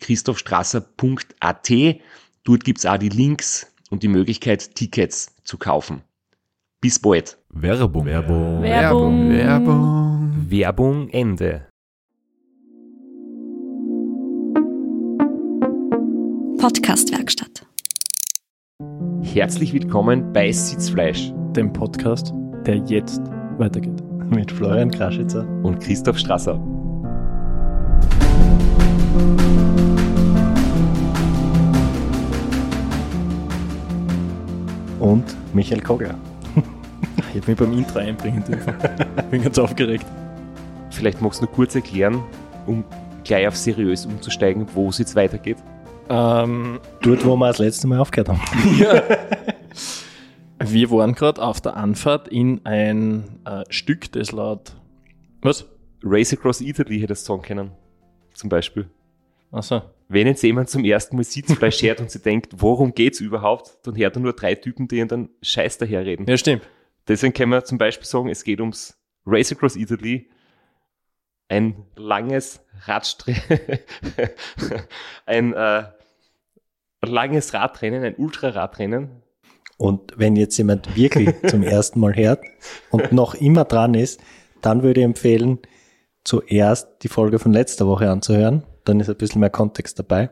www.christophstrasser.at. Dort gibt's auch die Links und die Möglichkeit, Tickets zu kaufen. Bis bald. Werbung. Werbung. Werbung. Werbung. Werbung Ende. Podcastwerkstatt. Herzlich willkommen bei Sitzfleisch dem Podcast, der jetzt weitergeht. Mit Florian Kraschitzer. und Christoph Strasser. Und Michael Kogler. Ich habe mich beim Intro einbringen dürfen. Bin ganz aufgeregt. Vielleicht magst du nur kurz erklären, um gleich auf seriös umzusteigen, wo es jetzt weitergeht. Ähm, Dort, wo wir das letzte Mal aufgehört haben. wir waren gerade auf der Anfahrt in ein äh, Stück, das laut. Was? Race Across Italy hättest du sagen können. Zum Beispiel. Achso. Wenn jetzt jemand zum ersten Mal Sitzfleisch hört und sich denkt, worum geht's überhaupt, dann hört er nur drei Typen, die ihn dann Scheiß daherreden. Ja, stimmt. Deswegen können wir zum Beispiel sagen, es geht ums Race Across Italy. Ein langes Radstre ein äh, langes Radrennen, ein Ultraradrennen. Und wenn jetzt jemand wirklich zum ersten Mal hört und noch immer dran ist, dann würde ich empfehlen, zuerst die Folge von letzter Woche anzuhören. Dann ist ein bisschen mehr Kontext dabei.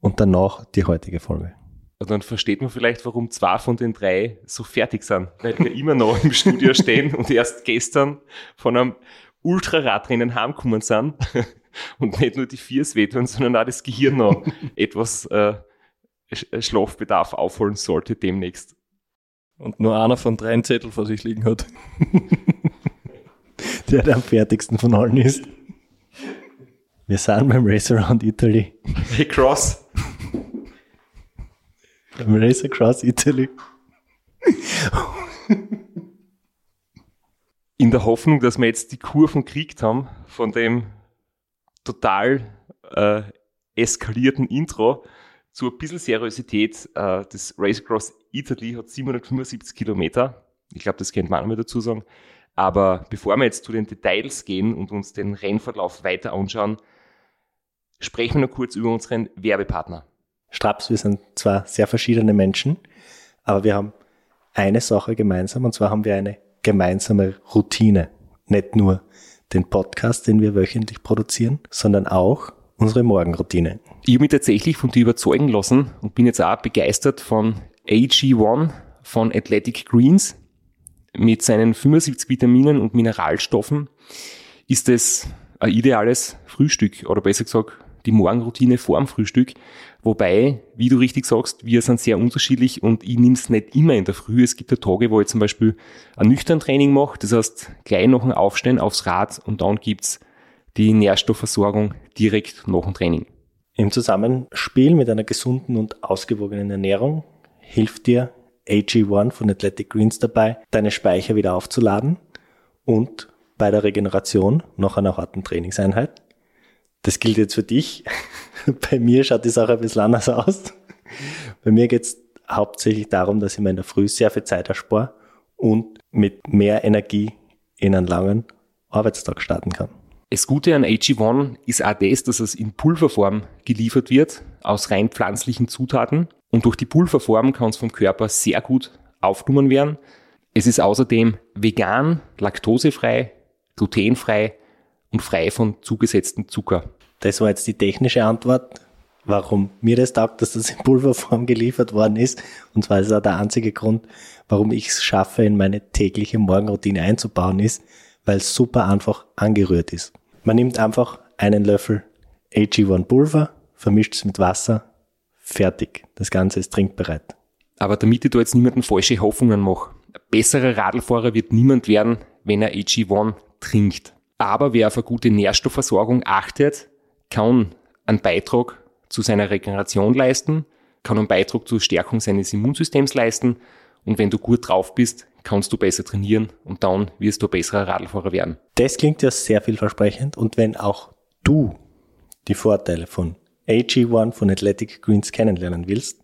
Und danach die heutige Folge. Und dann versteht man vielleicht, warum zwei von den drei so fertig sind. Weil wir immer noch im Studio stehen und erst gestern von einem Ultraradrennen heimgekommen sind. Und nicht nur die Viers wehtun, sondern auch das Gehirn noch etwas äh, Sch- Schlafbedarf aufholen sollte demnächst. Und nur einer von drei Zettel vor sich liegen hat. Der, der am fertigsten von allen ist. Wir sind beim Race Around Italy. Hey Cross, Beim Race Across Italy. in der Hoffnung, dass wir jetzt die Kurven gekriegt haben von dem total äh, eskalierten Intro zu ein bisschen Seriosität. Äh, das Race Across Italy hat 775 Kilometer. Ich glaube, das kennt man auch noch mal dazu sagen. Aber bevor wir jetzt zu den Details gehen und uns den Rennverlauf weiter anschauen, sprechen wir noch kurz über unseren Werbepartner. Straps, wir sind zwar sehr verschiedene Menschen, aber wir haben eine Sache gemeinsam und zwar haben wir eine gemeinsame Routine. Nicht nur den Podcast, den wir wöchentlich produzieren, sondern auch unsere Morgenroutine. Ich habe mich tatsächlich von dir überzeugen lassen und bin jetzt auch begeistert von AG1 von Athletic Greens. Mit seinen 75 Vitaminen und Mineralstoffen ist es ein ideales Frühstück oder besser gesagt die Morgenroutine vor dem Frühstück. Wobei, wie du richtig sagst, wir sind sehr unterschiedlich und ich nehme es nicht immer in der Früh. Es gibt ja Tage, wo ich zum Beispiel ein nüchtern Training mache. Das heißt, gleich nach dem Aufstehen aufs Rad und dann gibt's die Nährstoffversorgung direkt nach dem Training. Im Zusammenspiel mit einer gesunden und ausgewogenen Ernährung hilft dir AG1 von Athletic Greens dabei, deine Speicher wieder aufzuladen und bei der Regeneration nach einer harten Trainingseinheit. Das gilt jetzt für dich. Bei mir schaut die Sache ein bisschen anders aus. Bei mir geht es hauptsächlich darum, dass ich mir in der Früh sehr viel Zeit erspare und mit mehr Energie in einen langen Arbeitstag starten kann. Das Gute an AG1 ist auch das, dass es in Pulverform geliefert wird, aus rein pflanzlichen Zutaten. Und durch die Pulverform kann es vom Körper sehr gut aufgenommen werden. Es ist außerdem vegan, laktosefrei, glutenfrei und frei von zugesetzten Zucker. Das war jetzt die technische Antwort. warum mir das taugt, dass das in Pulverform geliefert worden ist. Und zwar ist auch der einzige Grund, warum ich es schaffe, in meine tägliche Morgenroutine einzubauen, ist, weil es super einfach angerührt ist. Man nimmt einfach einen Löffel AG1 Pulver, vermischt es mit Wasser, fertig. Das Ganze ist trinkbereit. Aber damit ich da jetzt niemanden falsche Hoffnungen mache, ein besserer Radlfahrer wird niemand werden, wenn er AG1 trinkt. Aber wer auf eine gute Nährstoffversorgung achtet, kann einen Beitrag zu seiner Regeneration leisten, kann einen Beitrag zur Stärkung seines Immunsystems leisten und wenn du gut drauf bist, kannst du besser trainieren und dann wirst du ein besserer Radlfahrer werden. Das klingt ja sehr vielversprechend und wenn auch du die Vorteile von AG1 von Athletic Greens kennenlernen willst,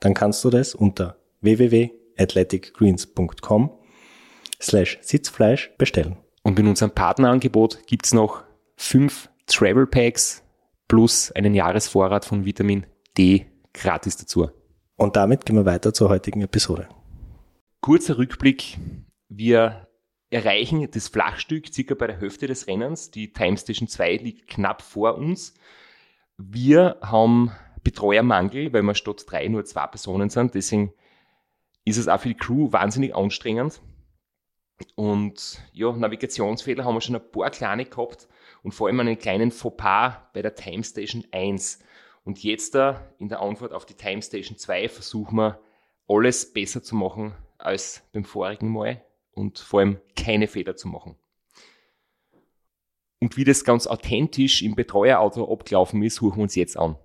dann kannst du das unter www.athleticgreens.com slash Sitzfleisch bestellen. Und in unserem Partnerangebot gibt's noch fünf Travel Packs plus einen Jahresvorrat von Vitamin D gratis dazu. Und damit gehen wir weiter zur heutigen Episode. Kurzer Rückblick. Wir erreichen das Flachstück circa bei der Hälfte des Rennens. Die Time Station 2 liegt knapp vor uns. Wir haben Betreuermangel, weil wir statt drei nur zwei Personen sind. Deswegen ist es auch für die Crew wahnsinnig anstrengend. Und ja, Navigationsfehler haben wir schon ein paar kleine gehabt und vor allem einen kleinen Fauxpas bei der Time Station 1. Und jetzt da in der Antwort auf die Time Station 2 versuchen wir alles besser zu machen als beim vorigen Mal und vor allem keine Fehler zu machen. Und wie das ganz authentisch im Betreuerauto abgelaufen ist, suchen wir uns jetzt an.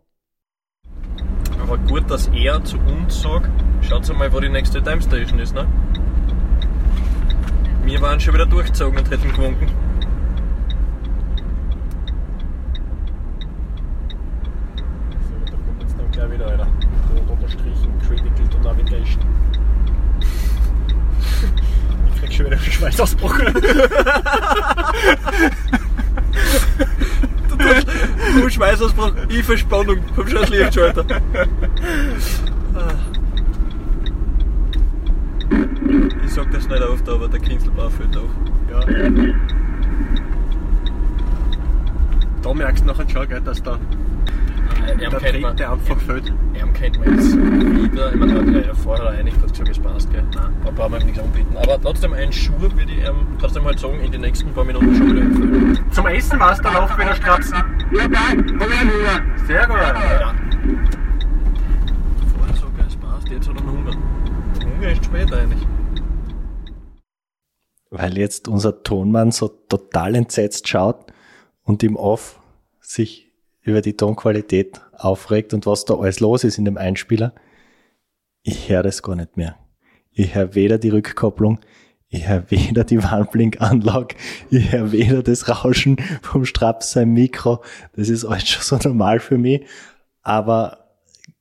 Aber gut, dass er zu uns sagt, schaut mal, wo die nächste Time Station ist, ne? Wir waren schon wieder durchgezogen und hätten gewunken. So, da kommt jetzt dann gleich wieder einer. Rot unterstrichen, critical to navigation. Ich krieg schon wieder einen Schweißausbruch. du, Schweißausbruch, ich Verspannung. Komm schon das Lichtschalter. Ich sag das nicht oft, aber der Kinzelbau fällt auf. Ja. Da merkst du nachher schon, gell, dass da Er der kennt man, dritte einfach fällt. er kennt man jetzt wieder. Ich meine, er hat ja vorher eigentlich gesagt, es passt, gell? Nein, da brauchen wir ihm nichts anbieten. Aber trotzdem, ein Schuh würde ich ihm trotzdem halt sagen, in den nächsten paar Minuten schon wieder empfehlen. Zum Essen warst du dann auch wieder stratzen. Ja, dann, komm her, Bruder. Sehr gut. Ja. Vorher er, es passt, jetzt hat er noch Hunger. Der Hunger ist später eigentlich. Weil jetzt unser Tonmann so total entsetzt schaut und im Off sich über die Tonqualität aufregt und was da alles los ist in dem Einspieler. Ich höre das gar nicht mehr. Ich höre weder die Rückkopplung, ich höre weder die Warnblinkanlage, ich höre weder das Rauschen vom Straps sein Mikro. Das ist alles schon so normal für mich. Aber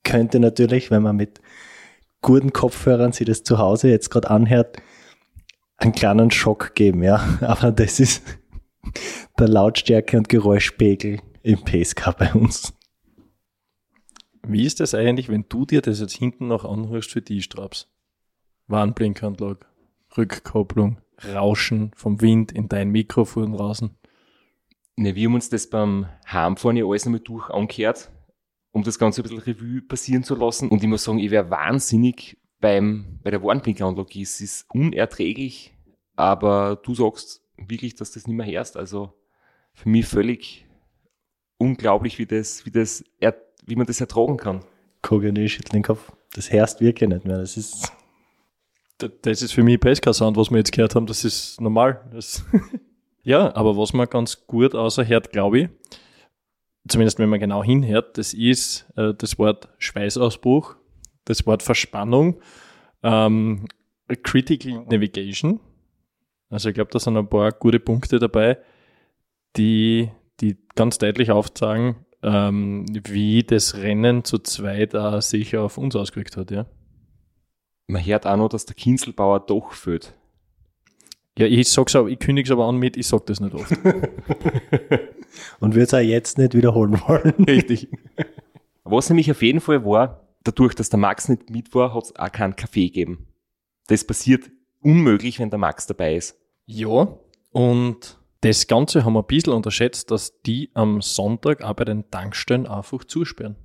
könnte natürlich, wenn man mit guten Kopfhörern sich das zu Hause jetzt gerade anhört, einen kleinen Schock geben, ja. Aber das ist der Lautstärke und Geräuschpegel im PSK bei uns. Wie ist das eigentlich, wenn du dir das jetzt hinten noch anhörst für die Straps? Warnblinkanlage, Rückkopplung, Rauschen vom Wind in dein Mikrofon draußen. Ne, wir haben uns das beim Heimfahren ja alles nochmal durch angehört, um das Ganze ein bisschen Revue passieren zu lassen. Und ich muss sagen, ich wäre wahnsinnig beim, bei der Warnblinkanlage. Es ist unerträglich, aber du sagst wirklich, dass das nicht mehr hörst. Also für mich völlig unglaublich, wie das, wie das, er, wie man das ertragen kann. Kogeni schüttelt den Kopf. Das hörst wirklich nicht mehr. Das ist, Das ist für mich Pesca-Sound, was wir jetzt gehört haben. Das ist normal. Das ja, aber was man ganz gut außerhört, glaube ich, zumindest wenn man genau hinhört, das ist äh, das Wort Schweißausbruch, das Wort Verspannung, ähm, Critical Navigation. Also ich glaube, da sind ein paar gute Punkte dabei, die, die ganz deutlich aufzeigen, ähm, wie das Rennen zu zweit auch sich auf uns ausgewirkt hat, ja. Man hört auch noch, dass der Kinzelbauer doch fehlt. Ja, ich sag's aber, ich kündige es aber an mit, ich sag das nicht oft. und würde es auch jetzt nicht wiederholen wollen. Richtig. Was nämlich auf jeden Fall war, dadurch, dass der Max nicht mit war, hat es auch keinen Kaffee gegeben. Das passiert unmöglich, wenn der Max dabei ist. Ja, und das Ganze haben wir ein bisschen unterschätzt, dass die am Sonntag auch bei den Tankstellen einfach zusperren.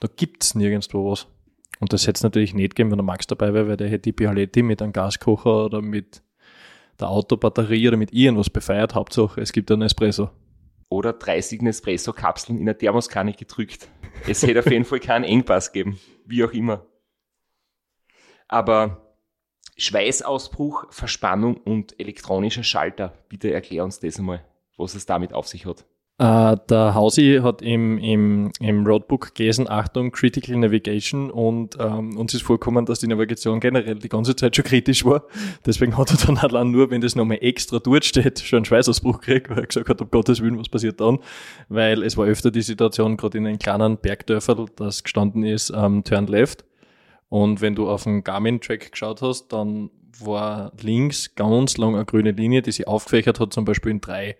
Da gibt's nirgendwo was. Und das hätte es natürlich nicht gegeben, wenn der Max dabei wäre, weil der hätte die Bialetti mit einem Gaskocher oder mit der Autobatterie oder mit irgendwas befeiert. Hauptsache, es gibt einen Espresso. Oder 30 Nespresso-Kapseln in eine Thermoskanne gedrückt. Es hätte auf jeden Fall keinen Engpass geben. Wie auch immer. Aber Schweißausbruch, Verspannung und elektronischer Schalter, bitte erklär uns das einmal, was es damit auf sich hat. Äh, der Hausi hat im, im, im Roadbook gelesen, Achtung, Critical Navigation und ähm, uns ist vorgekommen, dass die Navigation generell die ganze Zeit schon kritisch war. Deswegen hat er dann allein nur, wenn das nochmal extra dort steht, schon einen Schweißausbruch gekriegt, weil er gesagt hat, um Gottes Willen, was passiert dann? Weil es war öfter die Situation, gerade in den kleinen Bergdörfern, das gestanden ist, ähm, Turn Left. Und wenn du auf den Garmin-Track geschaut hast, dann war links ganz lang eine grüne Linie, die sich aufgefächert hat, zum Beispiel in drei.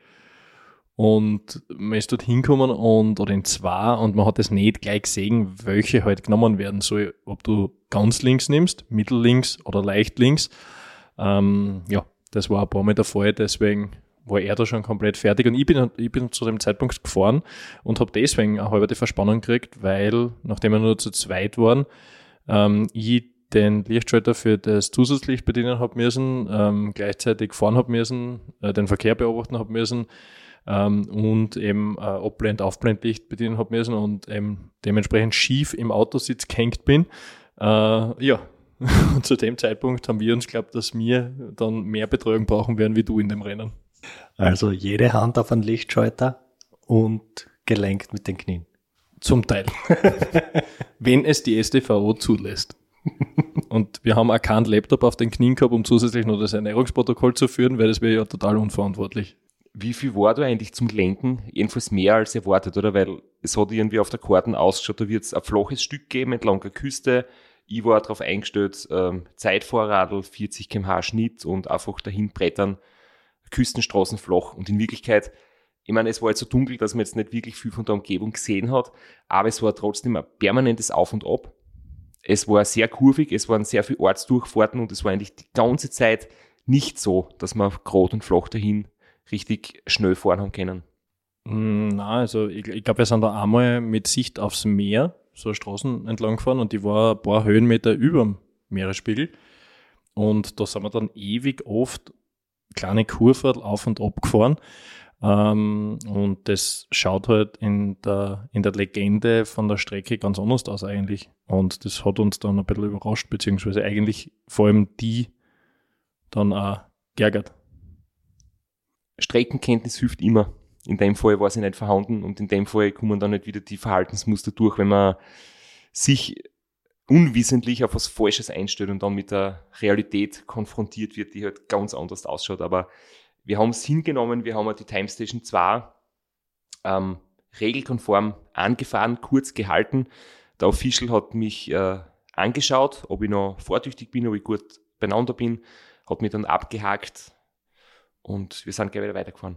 Und man ist dort hinkommen und, oder in zwei und man hat es nicht gleich gesehen, welche halt genommen werden soll. Ob du ganz links nimmst, mittellinks oder leicht links. Ähm, ja, das war ein paar der Fall, deswegen war er da schon komplett fertig und ich bin, ich bin zu dem Zeitpunkt gefahren und habe deswegen eine halbe Verspannung gekriegt, weil, nachdem wir nur zu zweit waren, ähm, ich den Lichtschalter für das Zusatzlicht bedienen habe müssen, ähm, gleichzeitig fahren habe müssen, äh, den Verkehr beobachten habe müssen, ähm, und eben äh, Abblend, Aufblendlicht bedienen habe müssen und eben dementsprechend schief im Autositz gehängt bin. Äh, ja, und zu dem Zeitpunkt haben wir uns glaubt, dass wir dann mehr Betreuung brauchen werden wie du in dem Rennen. Also jede Hand auf einen Lichtschalter und gelenkt mit den Knien. Zum Teil. Wenn es die STVO zulässt. Und wir haben auch keinen Laptop auf den Knien gehabt, um zusätzlich noch das Ernährungsprotokoll zu führen, weil das wäre ja total unverantwortlich wie viel war da eigentlich zum Lenken? Jedenfalls mehr als erwartet, oder? Weil es hat irgendwie auf der Karten ausgeschaut, da wird es ein flaches Stück geben entlang der Küste. Ich war darauf eingestellt, ähm, Zeitvorradl, 40 kmh Schnitt und einfach dahin brettern, Küstenstraßen flach. Und in Wirklichkeit, ich meine, es war jetzt so dunkel, dass man jetzt nicht wirklich viel von der Umgebung gesehen hat, aber es war trotzdem ein permanentes Auf und Ab. Es war sehr kurvig, es waren sehr viele Ortsdurchfahrten und es war eigentlich die ganze Zeit nicht so, dass man gerade und flach dahin richtig schnell fahren haben können? Hm, na, also ich, ich glaube, wir sind da einmal mit Sicht aufs Meer so Straßen entlang gefahren und die war ein paar Höhenmeter über dem Meeresspiegel. Und da sind wir dann ewig oft kleine Kurven auf und ab gefahren. Ähm, und das schaut halt in der, in der Legende von der Strecke ganz anders aus eigentlich. Und das hat uns dann ein bisschen überrascht, beziehungsweise eigentlich vor allem die dann auch geärgert. Streckenkenntnis hilft immer. In dem Fall war sie nicht vorhanden und in dem Fall kommen dann nicht wieder die Verhaltensmuster durch, wenn man sich unwissentlich auf was Falsches einstellt und dann mit der Realität konfrontiert wird, die halt ganz anders ausschaut. Aber wir haben es hingenommen, wir haben die Time Station 2 ähm, regelkonform angefahren, kurz gehalten. Der Official hat mich äh, angeschaut, ob ich noch vortüchtig bin, ob ich gut beieinander bin, hat mich dann abgehakt, und wir sind gleich wieder weitergefahren.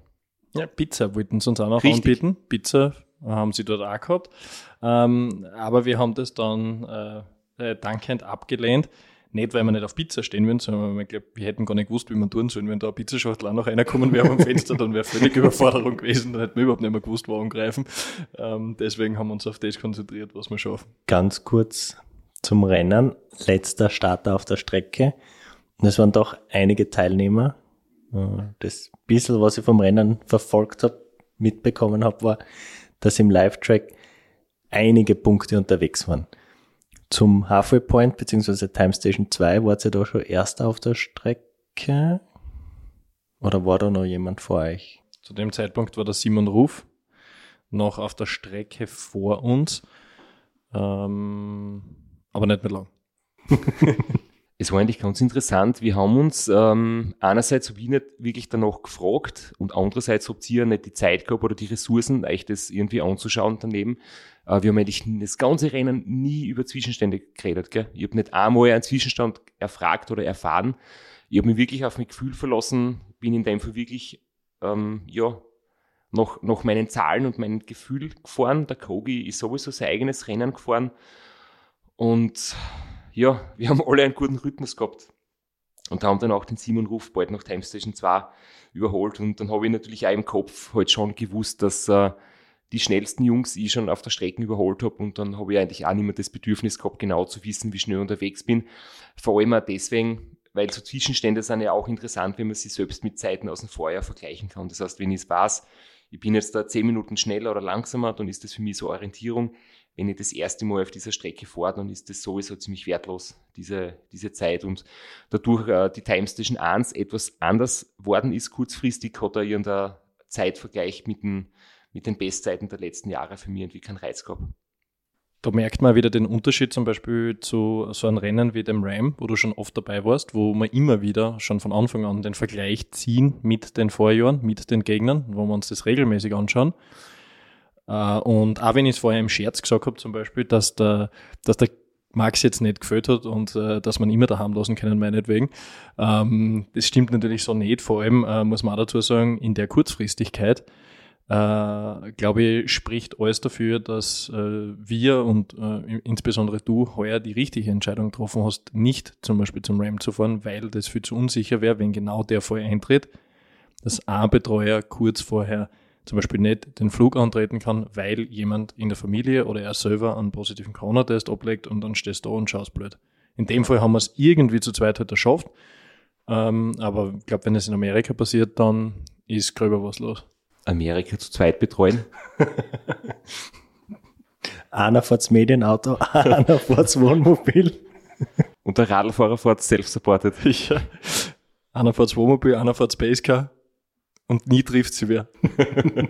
Ja, Pizza wollten sie uns auch noch Richtig. anbieten. Pizza haben sie dort auch gehabt. Ähm, aber wir haben das dann äh, äh, dankend abgelehnt. Nicht, weil wir nicht auf Pizza stehen würden, sondern weil ich glaube, wir hätten gar nicht gewusst, wie man tun sollen. Wenn da eine Pizzaschachtel auch noch reinkommen wäre am Fenster, dann wäre völlig Überforderung gewesen. Dann hätten wir überhaupt nicht mehr gewusst, wo angreifen. Ähm, deswegen haben wir uns auf das konzentriert, was wir schaffen. Ganz kurz zum Rennen. Letzter Starter auf der Strecke. Und es waren doch einige Teilnehmer, das bisschen, was ich vom Rennen verfolgt habe, mitbekommen habe, war, dass im Live-Track einige Punkte unterwegs waren. Zum Halfway Point bzw. Time Station 2 war ihr da schon erster auf der Strecke? Oder war da noch jemand vor euch? Zu dem Zeitpunkt war der Simon Ruf noch auf der Strecke vor uns, ähm, aber nicht mehr lang. es war eigentlich ganz interessant. Wir haben uns ähm, einerseits habe ich nicht wirklich danach gefragt und andererseits habt ihr nicht die Zeit gehabt oder die Ressourcen, euch das irgendwie anzuschauen daneben. Äh, wir haben eigentlich das ganze Rennen nie über Zwischenstände geredet. Gell? Ich habe nicht einmal einen Zwischenstand erfragt oder erfahren. Ich habe mich wirklich auf mein Gefühl verlassen, bin in dem Fall wirklich ähm, ja, nach, nach meinen Zahlen und meinem Gefühl gefahren. Der Kogi ist sowieso sein eigenes Rennen gefahren und ja, wir haben alle einen guten Rhythmus gehabt. Und haben dann auch den Simon Ruf bald nach Time Station 2 überholt. Und dann habe ich natürlich auch im Kopf halt schon gewusst, dass äh, die schnellsten Jungs ich schon auf der Strecke überholt habe und dann habe ich eigentlich auch nicht mehr das Bedürfnis gehabt, genau zu wissen, wie schnell unterwegs bin. Vor allem auch deswegen, weil so Zwischenstände sind ja auch interessant, wenn man sie selbst mit Zeiten aus dem Vorjahr vergleichen kann. Das heißt, wenn ich es weiß, ich bin jetzt da zehn Minuten schneller oder langsamer, dann ist das für mich so Orientierung. Wenn ich das erste Mal auf dieser Strecke fahre, dann ist das sowieso ziemlich wertlos, diese, diese Zeit. Und dadurch äh, die Time Station 1 etwas anders worden ist, kurzfristig hat er irgendein Zeitvergleich mit den, mit den Bestzeiten der letzten Jahre für mich irgendwie keinen Reiz gehabt. Da merkt man wieder den Unterschied zum Beispiel zu so einem Rennen wie dem Ram, wo du schon oft dabei warst, wo wir immer wieder schon von Anfang an den Vergleich ziehen mit den Vorjahren, mit den Gegnern, wo wir uns das regelmäßig anschauen. Äh, und auch wenn ich es vorher im Scherz gesagt habe, zum Beispiel, dass der, dass der Max jetzt nicht gefällt hat und äh, dass man immer daheim lassen können, meinetwegen. Ähm, das stimmt natürlich so nicht. Vor allem äh, muss man auch dazu sagen, in der Kurzfristigkeit äh, glaube ich, spricht alles dafür, dass äh, wir und äh, insbesondere du heuer die richtige Entscheidung getroffen hast, nicht zum Beispiel zum Ram zu fahren, weil das viel zu unsicher wäre, wenn genau der vorher eintritt, dass ein Betreuer kurz vorher zum Beispiel nicht den Flug antreten kann, weil jemand in der Familie oder er selber einen positiven Corona-Test ablegt und dann stehst du da und schaust blöd. In dem Fall haben wir es irgendwie zu zweit halt geschafft. Ähm, aber ich glaube, wenn es in Amerika passiert, dann ist gröber was los. Amerika zu zweit betreuen. einer fährt's Medienauto, einer fährt's Wohnmobil. Und der Radlfahrer fährt self-supported. Ja. Einer fährt Wohnmobil, einer fährt Spacecar und nie trifft sie wer.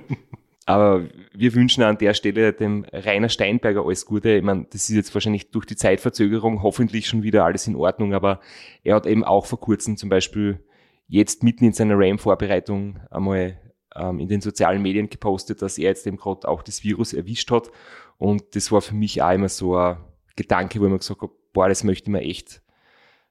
Aber wir wünschen an der Stelle dem Rainer Steinberger alles Gute. Ich meine, das ist jetzt wahrscheinlich durch die Zeitverzögerung hoffentlich schon wieder alles in Ordnung, aber er hat eben auch vor kurzem zum Beispiel jetzt mitten in seiner RAM-Vorbereitung einmal ähm, in den sozialen Medien gepostet, dass er jetzt eben gerade auch das Virus erwischt hat. Und das war für mich auch immer so ein Gedanke, wo ich mir gesagt habe, boah, das möchte ich mir echt,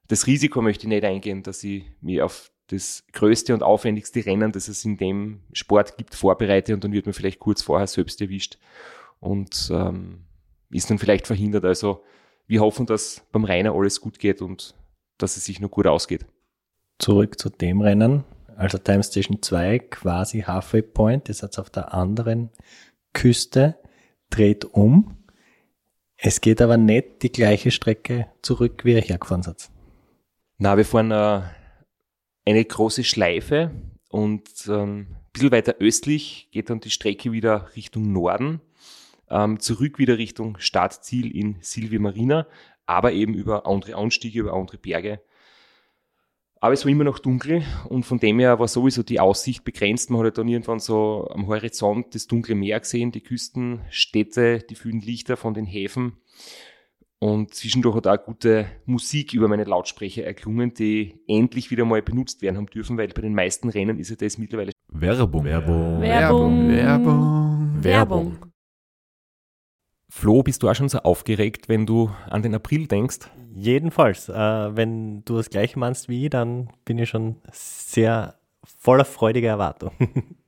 das Risiko möchte ich nicht eingehen, dass ich mich auf das größte und aufwendigste Rennen, das es in dem Sport gibt, vorbereite und dann wird man vielleicht kurz vorher selbst erwischt und ähm, ist dann vielleicht verhindert. Also wir hoffen, dass beim Rainer alles gut geht und dass es sich noch gut ausgeht. Zurück zu dem Rennen, also Time Station 2, quasi Halfway Point, ist jetzt auf der anderen Küste, dreht um. Es geht aber nicht die gleiche Strecke zurück, wie ihr hergefahren seid. Na, wir fahren äh, eine große Schleife und ähm, ein bisschen weiter östlich geht dann die Strecke wieder Richtung Norden, ähm, zurück wieder Richtung Startziel in Silvia Marina, aber eben über andere Anstiege, über andere Berge aber es war immer noch dunkel und von dem her war sowieso die Aussicht begrenzt. Man hat dann irgendwann so am Horizont das dunkle Meer gesehen, die Küstenstädte, die vielen Lichter von den Häfen. Und zwischendurch hat auch gute Musik über meine Lautsprecher erklungen, die endlich wieder mal benutzt werden haben dürfen, weil bei den meisten Rennen ist ja das mittlerweile. Werbung. Werbung. Werbung. Werbung. Werbung. Flo, bist du auch schon so aufgeregt, wenn du an den April denkst? Jedenfalls, äh, wenn du das gleiche meinst wie ich, dann bin ich schon sehr voller freudiger Erwartung.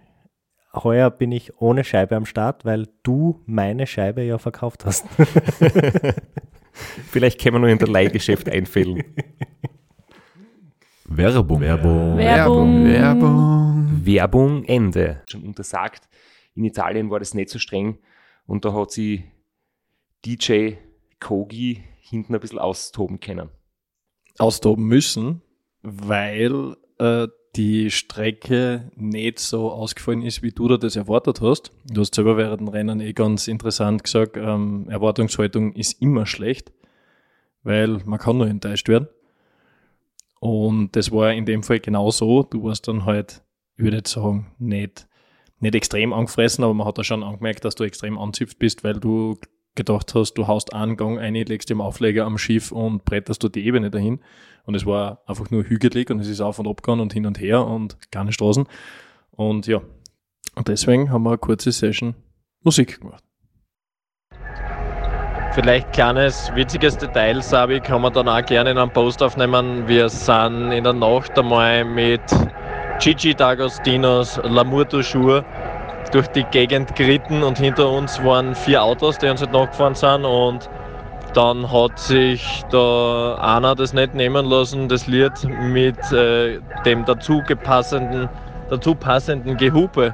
Heuer bin ich ohne Scheibe am Start, weil du meine Scheibe ja verkauft hast. Vielleicht können wir nur in der Leihgeschäft einfällen. Werbung. Werbung. Werbung. Werbung. Werbung Ende. Schon untersagt. In Italien war das nicht so streng und da hat sie DJ Kogi hinten ein bisschen austoben können. austoben müssen, weil äh, die Strecke nicht so ausgefallen ist, wie du da das erwartet hast. Du hast selber während dem Rennen eh ganz interessant gesagt, ähm, Erwartungshaltung ist immer schlecht, weil man kann nur enttäuscht werden. Und das war in dem Fall genauso. Du warst dann halt, ich würde jetzt sagen, nicht, nicht extrem angefressen, aber man hat da schon angemerkt, dass du extrem anzipft bist, weil du gedacht hast, du haust einen Gang ein, legst den Aufleger am Schiff und bretterst du die Ebene dahin. Und es war einfach nur hügelig und es ist auf und ab gegangen und hin und her und keine Straßen. Und ja, und deswegen haben wir eine kurze Session Musik gemacht. Vielleicht kleines witziges Detail, Sabi, kann man dann auch gerne in einem Post aufnehmen. Wir sind in der Nacht einmal mit Gigi D'Agostinos Lamurto Schuhe durch die Gegend geritten und hinter uns waren vier Autos, die uns halt nachgefahren sind und dann hat sich da einer das nicht nehmen lassen, das Lied mit äh, dem dazu gepassenden, dazu passenden Gehupe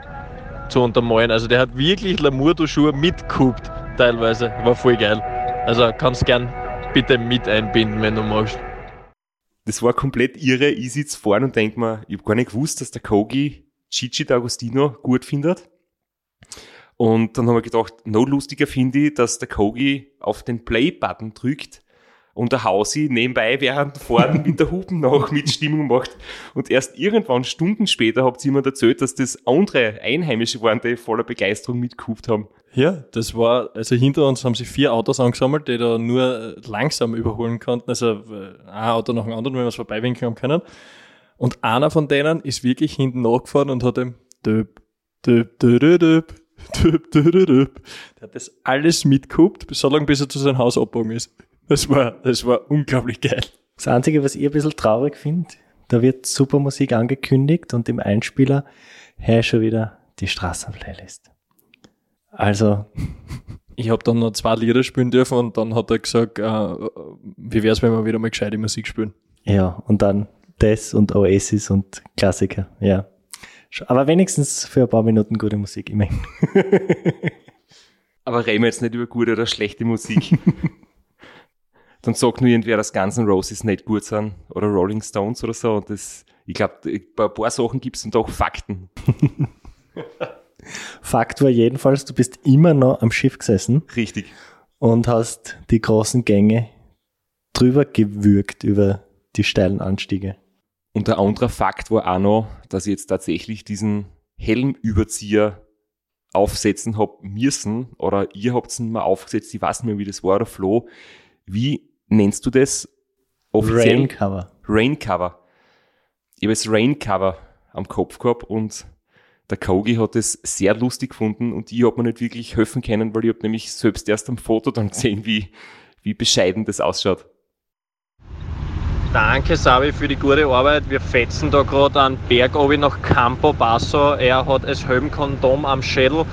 zu untermalen. Also der hat wirklich Lamurto-Schuhe mitgehupt teilweise. War voll geil. Also kannst gern bitte mit einbinden, wenn du magst. Das war komplett irre. Ich sitze vorne und denke mir, ich habe gar nicht gewusst, dass der Kogi Gigi D'Agostino gut findet. Und dann haben wir gedacht, no lustiger finde ich, dass der Kogi auf den Play-Button drückt und der Hausi nebenbei während vorne mit der Hupen noch mit Stimmung macht. Und erst irgendwann, Stunden später, habt ihr jemand erzählt, dass das andere Einheimische waren, die voller Begeisterung mitgehupt haben. Ja, das war, also hinter uns haben sich vier Autos angesammelt, die da nur äh, langsam überholen konnten. Also äh, ein Auto nach dem anderen, wenn wir es vorbeiwinken haben können. Und einer von denen ist wirklich hinten nachgefahren und hat dem döp, döp, döp, döp, Der hat das alles mitgehupt, so lange bis er zu seinem Haus abgebogen ist. Das war, das war unglaublich geil. Das Einzige, was ich ein bisschen traurig finde, da wird super Musik angekündigt und im Einspieler her schon wieder die Straßenplaylist. Also, Ich habe dann noch zwei Lieder spielen dürfen und dann hat er gesagt, äh, wie wär's, wenn wir wieder mal gescheite Musik spielen. ja, und dann das und Oasis und Klassiker, ja. Aber wenigstens für ein paar Minuten gute Musik, immerhin. Aber reden wir jetzt nicht über gute oder schlechte Musik. Dann sagt nur irgendwer, dass Guns N' Roses nicht gut sind oder Rolling Stones oder so. Und das, ich glaube, bei ein paar Sachen gibt es dann doch Fakten. Fakt war jedenfalls, du bist immer noch am Schiff gesessen Richtig. und hast die großen Gänge drüber gewürgt über die steilen Anstiege. Und der andere Fakt war auch noch, dass ich jetzt tatsächlich diesen Helmüberzieher aufsetzen hab müssen oder ihr habt ihn mal aufgesetzt, ich weiß nicht mehr, wie das war, oder Flo. Wie nennst du das offiziell? Raincover. Raincover. Ich habe das Raincover am Kopf gehabt und der Kogi hat es sehr lustig gefunden und ich habe mir nicht wirklich helfen können, weil ich habe nämlich selbst erst am Foto dann gesehen, wie, wie bescheiden das ausschaut. Danke, Sabi, für die gute Arbeit. Wir fetzen da gerade einen Berg oben nach Campo Basso. Er hat das Helmkondom am Schädel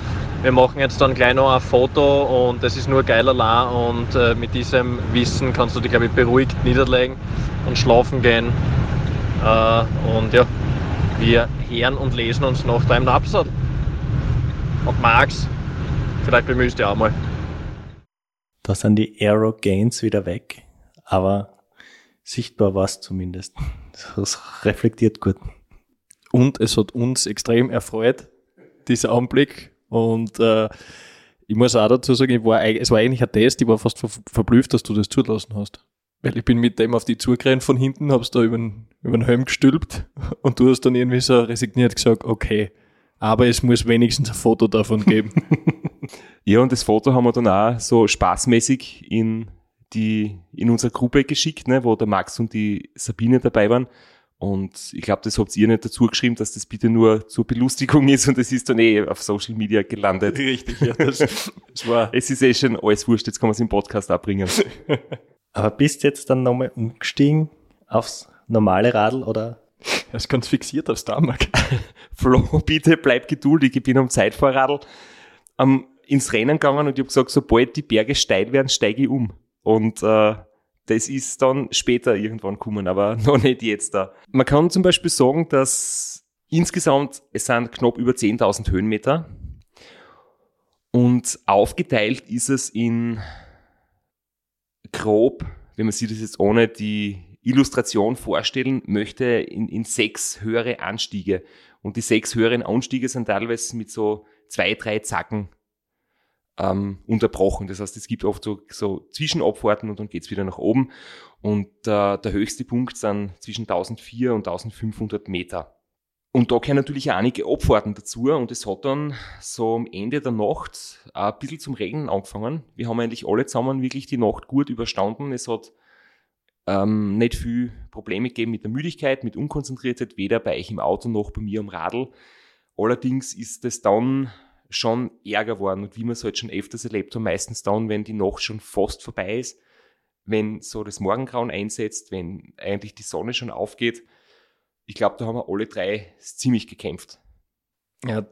wir machen jetzt dann gleich noch ein Foto und es ist nur geil allein und äh, mit diesem Wissen kannst du dich, glaube ich, beruhigt niederlegen und schlafen gehen. Äh, und ja, wir hören und lesen uns noch da im Napsat. Und Max, vielleicht bemühst du auch mal. Da sind die Aero Gains wieder weg, aber sichtbar war es zumindest. Das reflektiert gut. Und es hat uns extrem erfreut, dieser Anblick. Und äh, ich muss auch dazu sagen, ich war, es war eigentlich ein Test, ich war fast ver verblüfft, dass du das zulassen hast. Weil ich bin mit dem auf die zugerannt von hinten, hab's da über den, über den Helm gestülpt und du hast dann irgendwie so resigniert gesagt, okay, aber es muss wenigstens ein Foto davon geben. ja, und das Foto haben wir dann auch so spaßmäßig in die, in unsere Gruppe geschickt, ne, wo der Max und die Sabine dabei waren. Und ich glaube, das habt ihr nicht dazu geschrieben, dass das bitte nur zur Belustigung ist und es ist dann eh auf Social Media gelandet. Richtig, ja. Das, das war. Es ist eh schon alles wurscht, jetzt kann man es im Podcast abbringen. Aber bist jetzt dann nochmal umgestiegen aufs normale Radl oder? Er ist ganz fixiert aufs Tarmac. Flo, bitte bleib geduldig, ich bin am Zeitfahrradl ähm, ins Rennen gegangen und ich habe gesagt, sobald die Berge steil werden, steige ich um. Und äh, das ist dann später irgendwann kommen, aber noch nicht jetzt da. Man kann zum Beispiel sagen, dass insgesamt es sind knapp über 10.000 Höhenmeter und aufgeteilt ist es in grob, wenn man sich das jetzt ohne die Illustration vorstellen möchte, in, in sechs höhere Anstiege. Und die sechs höheren Anstiege sind teilweise mit so zwei, drei Zacken ähm, unterbrochen. Das heißt, es gibt oft so, so Zwischenabfahrten und dann geht's wieder nach oben. Und äh, der höchste Punkt sind zwischen 1400 und 1500 Meter. Und da gehören natürlich auch einige Abfahrten dazu und es hat dann so am Ende der Nacht ein bisschen zum Regnen angefangen. Wir haben eigentlich alle zusammen wirklich die Nacht gut überstanden. Es hat ähm, nicht viel Probleme gegeben mit der Müdigkeit, mit Unkonzentriertheit, weder bei euch im Auto noch bei mir am Radl. Allerdings ist es dann schon ärger worden und wie wir es halt schon öfters erlebt haben, meistens dann, wenn die Nacht schon fast vorbei ist, wenn so das Morgengrauen einsetzt, wenn eigentlich die Sonne schon aufgeht. Ich glaube, da haben wir alle drei ziemlich gekämpft. Ja,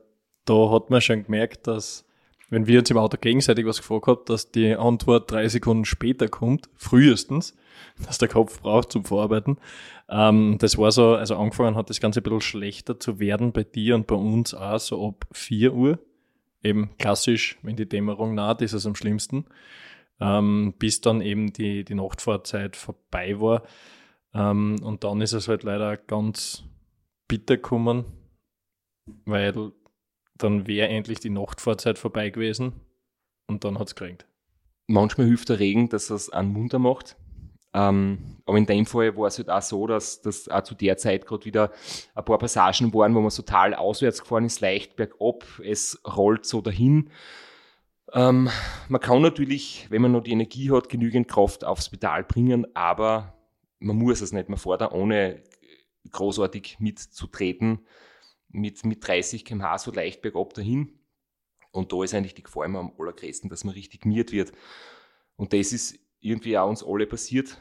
da hat man schon gemerkt, dass wenn wir uns im Auto gegenseitig was gefragt haben, dass die Antwort drei Sekunden später kommt, frühestens, dass der Kopf braucht zum Verarbeiten. Ähm, das war so, also angefangen hat das Ganze ein bisschen schlechter zu werden bei dir und bei uns auch so ab 4 Uhr eben klassisch, wenn die Dämmerung naht, ist es am schlimmsten, ähm, bis dann eben die, die Nachtfahrzeit vorbei war. Ähm, und dann ist es halt leider ganz bitter gekommen, weil dann wäre endlich die Nachtfahrzeit vorbei gewesen und dann hat es geregnet. Manchmal hilft der Regen, dass es einen munter macht. Ähm, aber in dem Fall war es halt auch so, dass das auch zu der Zeit gerade wieder ein paar Passagen waren, wo man total auswärts gefahren ist, leicht bergab, es rollt so dahin. Ähm, man kann natürlich, wenn man noch die Energie hat, genügend Kraft aufs Pedal bringen, aber man muss es nicht. Fährt da ohne großartig mitzutreten, mit, mit 30 km/h so leicht bergab dahin. Und da ist eigentlich die Gefahr immer am allergrößten, dass man richtig miert wird. Und das ist irgendwie auch uns alle passiert.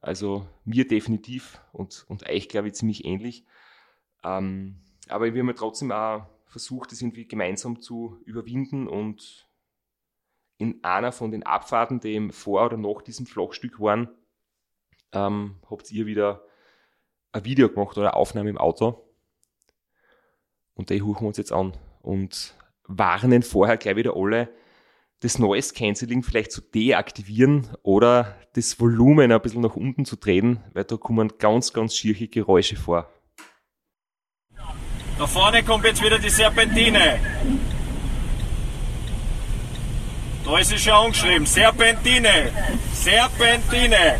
Also mir definitiv und, und euch, glaube ich, ziemlich ähnlich. Ähm, aber wir haben ja trotzdem auch versucht, das irgendwie gemeinsam zu überwinden und in einer von den Abfahrten, die vor oder nach diesem Flachstück waren, ähm, habt ihr wieder ein Video gemacht oder eine Aufnahme im Auto. Und die huchen wir uns jetzt an und warnen vorher gleich wieder alle, das Noise Cancelling vielleicht zu deaktivieren oder das Volumen ein bisschen nach unten zu drehen, weil da kommen ganz, ganz schierige Geräusche vor. Da vorne kommt jetzt wieder die Serpentine. Da ist es schon angeschrieben. Serpentine. Serpentine.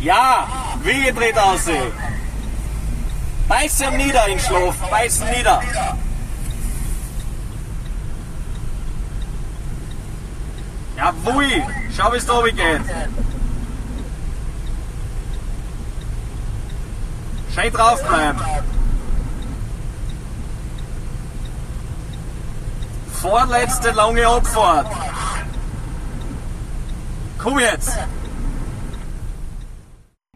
Ja, wie dreht aus. Beißen nieder in Schlaf, beißen nieder. Ja, wui, schau wie es da geht. Schön draufbleiben. Vorletzte lange Abfahrt. Komm jetzt!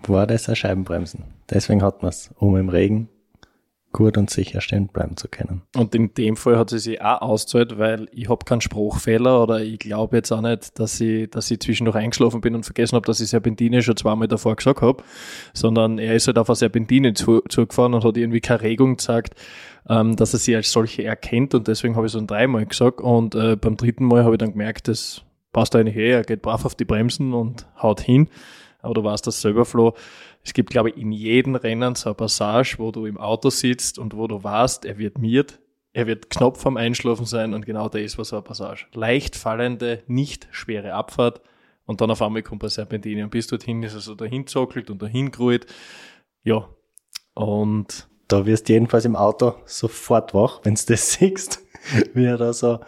War das ein Scheibenbremsen? Deswegen hat man es, um im Regen gut und sicher stehen bleiben zu können. Und in dem Fall hat sie sich auch ausgezahlt, weil ich habe keinen Spruchfehler oder ich glaube jetzt auch nicht, dass ich, dass ich zwischendurch eingeschlafen bin und vergessen habe, dass ich Serpentine schon zweimal davor gesagt habe, sondern er ist halt auf eine Serpentine zu, zugefahren und hat irgendwie keine Regung gesagt, ähm, dass er sie als solche erkennt und deswegen habe ich so ein dreimal gesagt und äh, beim dritten Mal habe ich dann gemerkt, das passt eigentlich eh, er geht brav auf die Bremsen und haut hin. Aber du weißt das selber, Flo. Es gibt, glaube ich, in jedem Rennen so eine Passage, wo du im Auto sitzt und wo du weißt, er wird miert, er wird knapp vom Einschlafen sein und genau das war so eine Passage. Leicht fallende, nicht schwere Abfahrt und dann auf einmal kommt eine Serpentine und bis dorthin ist er so dahin zockelt und dahin geruht. Ja, und Da wirst du jedenfalls im Auto sofort wach, wenn du das siehst, wie er da so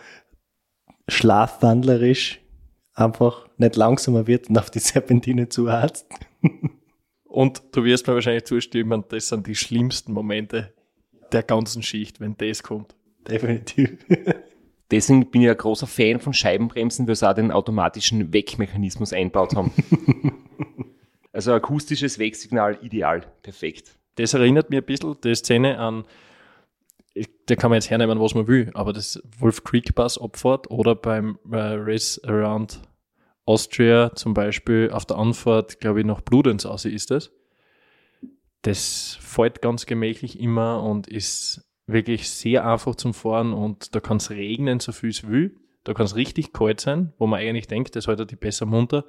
schlafwandlerisch einfach nicht langsamer wird und auf die Serpentine zuharzt. Und du wirst mir wahrscheinlich zustimmen, das sind die schlimmsten Momente der ganzen Schicht, wenn das kommt. Definitiv. Deswegen bin ich ein großer Fan von Scheibenbremsen, weil sie auch den automatischen Weckmechanismus einbaut haben. also akustisches Wecksignal ideal, perfekt. Das erinnert mir ein bisschen die Szene an, da kann man jetzt hernehmen, was man will, aber das Wolf Creek Bus Abfahrt oder beim äh, Race Around Austria zum Beispiel auf der Anfahrt, glaube ich, nach Bludenz aus ist das. Das fällt ganz gemächlich immer und ist wirklich sehr einfach zum Fahren und da kann es regnen, so viel es will. Da kann es richtig kalt sein, wo man eigentlich denkt, das hält die besser munter.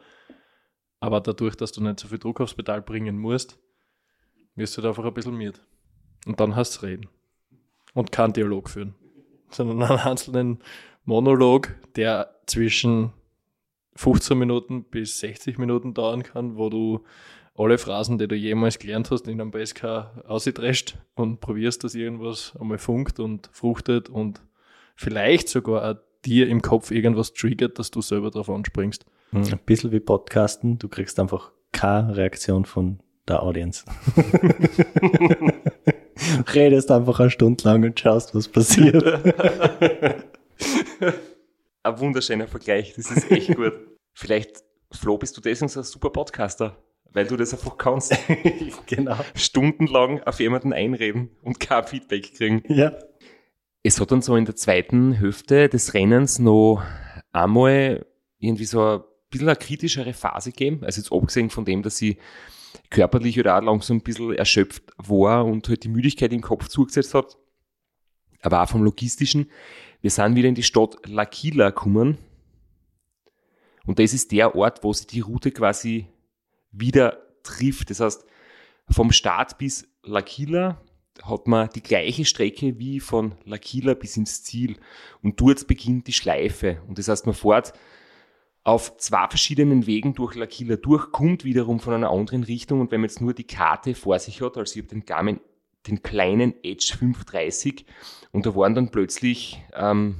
Aber dadurch, dass du nicht so viel Druck aufs Pedal bringen musst, wirst du da einfach ein bisschen miert. Und dann hast du reden. Und keinen Dialog führen. Sondern einen einzelnen Monolog, der zwischen 15 Minuten bis 60 Minuten dauern kann, wo du alle Phrasen, die du jemals gelernt hast, in einem BSK ausdrescht und probierst, dass irgendwas einmal funkt und fruchtet und vielleicht sogar auch dir im Kopf irgendwas triggert, dass du selber drauf anspringst. Ein bisschen wie Podcasten, du kriegst einfach keine Reaktion von der Audience. Redest einfach eine Stunde lang und schaust, was passiert. Ein wunderschöner Vergleich, das ist echt gut. Vielleicht, Flo, bist du deswegen so ein super Podcaster, weil du das einfach kannst. genau. Stundenlang auf jemanden einreden und kein Feedback kriegen. Ja. Es hat dann so in der zweiten Hälfte des Rennens noch einmal irgendwie so ein bisschen eine kritischere Phase gegeben. Also jetzt abgesehen von dem, dass sie körperlich oder auch langsam ein bisschen erschöpft war und halt die Müdigkeit im Kopf zugesetzt hat. Aber auch vom Logistischen. Wir sind wieder in die Stadt L'Aquila gekommen. Und das ist der Ort, wo sich die Route quasi wieder trifft. Das heißt, vom Start bis L'Aquila hat man die gleiche Strecke wie von L'Aquila bis ins Ziel. Und dort beginnt die Schleife. Und das heißt, man fährt auf zwei verschiedenen Wegen durch L'Aquila durch, kommt wiederum von einer anderen Richtung. Und wenn man jetzt nur die Karte vor sich hat, also ich habe den Garmin, den kleinen Edge 530, und da waren dann plötzlich ähm,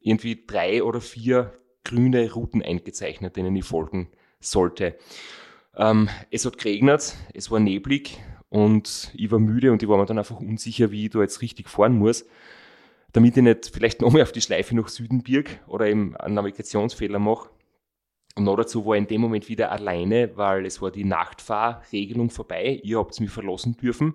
irgendwie drei oder vier grüne Routen eingezeichnet, denen ich folgen sollte. Ähm, es hat geregnet, es war neblig und ich war müde und ich war mir dann einfach unsicher, wie ich da jetzt richtig fahren muss, damit ich nicht vielleicht nochmal auf die Schleife nach Süden birg oder eben einen Navigationsfehler mache. Und noch dazu war ich in dem Moment wieder alleine, weil es war die Nachtfahrregelung vorbei. Ihr habt mich verlassen dürfen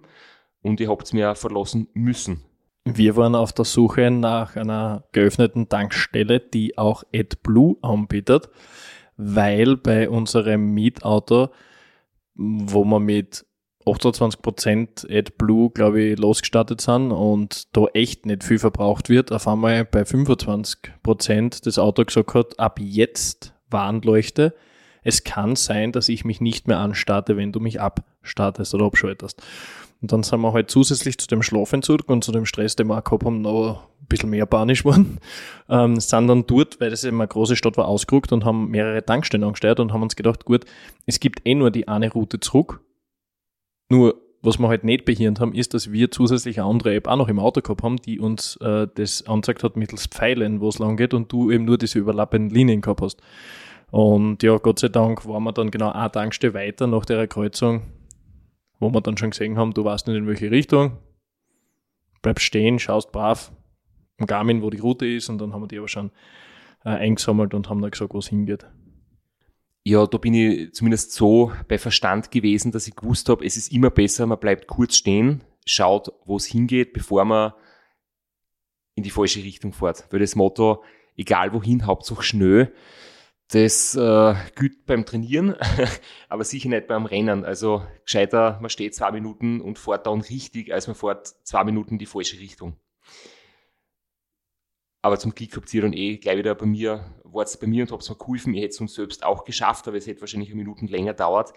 und ihr habt mir verlassen müssen. Wir waren auf der Suche nach einer geöffneten Tankstelle, die auch AdBlue anbietet, weil bei unserem Mietauto, wo wir mit 28% AdBlue, glaube ich, losgestartet sind und da echt nicht viel verbraucht wird, auf einmal bei 25% das Auto gesagt hat, ab jetzt Warnleuchte. Es kann sein, dass ich mich nicht mehr anstarte, wenn du mich abstartest oder abschaltest. Und dann sind wir halt zusätzlich zu dem Schlafentzug und zu dem Stress, den wir auch gehabt haben, noch ein bisschen mehr panisch geworden. Ähm, sind dann dort, weil das eben eine große Stadt war, ausgerückt und haben mehrere Tankstellen angesteuert und haben uns gedacht, gut, es gibt eh nur die eine Route zurück. Nur, was wir halt nicht behirnt haben, ist, dass wir zusätzlich eine andere App auch noch im Auto gehabt haben, die uns äh, das angezeigt hat mittels Pfeilen, wo es lang geht und du eben nur diese überlappenden Linien gehabt hast. Und ja, Gott sei Dank waren wir dann genau eine Tankstelle weiter nach der Kreuzung, wo wir dann schon gesehen haben, du weißt nicht in welche Richtung, bleibst stehen, schaust brav am Garmin, wo die Route ist und dann haben wir die aber schon äh, eingesammelt und haben dann gesagt, wo es hingeht. Ja, da bin ich zumindest so bei Verstand gewesen, dass ich gewusst habe, es ist immer besser, man bleibt kurz stehen, schaut, wo es hingeht, bevor man in die falsche Richtung fährt. Weil das Motto, egal wohin, Hauptsache schnell, das äh, gilt beim Trainieren, aber sicher nicht beim Rennen. Also gescheiter, man steht zwei Minuten und fährt dann richtig, als man fährt zwei Minuten in die falsche Richtung. Aber zum Glück habt ihr dann eh gleich wieder bei mir, wart bei mir und habt mir geholfen. Ich hätte es uns selbst auch geschafft, aber es hätte wahrscheinlich eine Minuten länger dauert.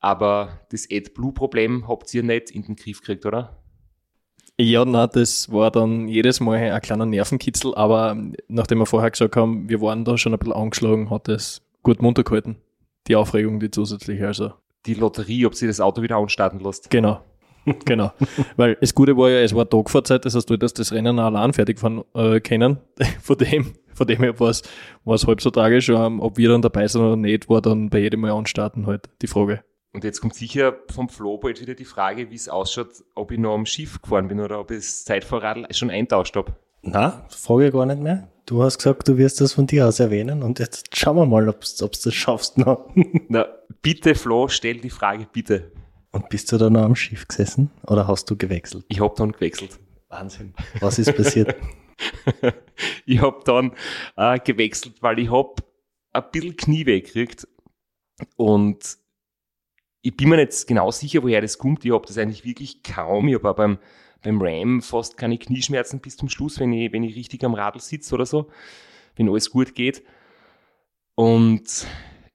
Aber das AdBlue-Problem habt ihr nicht in den Griff gekriegt, oder? Ja, na, das war dann jedes Mal ein kleiner Nervenkitzel, aber nachdem wir vorher gesagt haben, wir waren da schon ein bisschen angeschlagen, hat es gut munter gehalten. Die Aufregung, die zusätzliche, also. Die Lotterie, ob sie das Auto wieder anstarten lässt. Genau. genau. Weil das Gute war ja, es war Tagfahrzeit, das heißt, du hättest das Rennen auch allein fertig fahren äh, können. von dem, von dem her war es, halb so tragisch, ähm, ob wir dann dabei sind oder nicht, war dann bei jedem Mal anstarten halt die Frage. Und jetzt kommt sicher vom Flo bald wieder die Frage, wie es ausschaut, ob ich noch am Schiff gefahren bin oder ob ich das Zeitfahrrad schon eintauscht habe. Na, frage ich gar nicht mehr. Du hast gesagt, du wirst das von dir aus erwähnen und jetzt schauen wir mal, ob du das schaffst noch. Na, bitte Flo, stell die Frage, bitte. Und bist du da noch am Schiff gesessen oder hast du gewechselt? Ich habe dann gewechselt. Wahnsinn. Was ist passiert? ich habe dann äh, gewechselt, weil ich habe ein bisschen Knie weggekriegt und ich bin mir nicht genau sicher, woher das kommt. Ich habe das eigentlich wirklich kaum. Ich habe auch beim, beim Ram fast keine Knieschmerzen bis zum Schluss, wenn ich, wenn ich richtig am Radl sitze oder so, wenn alles gut geht. Und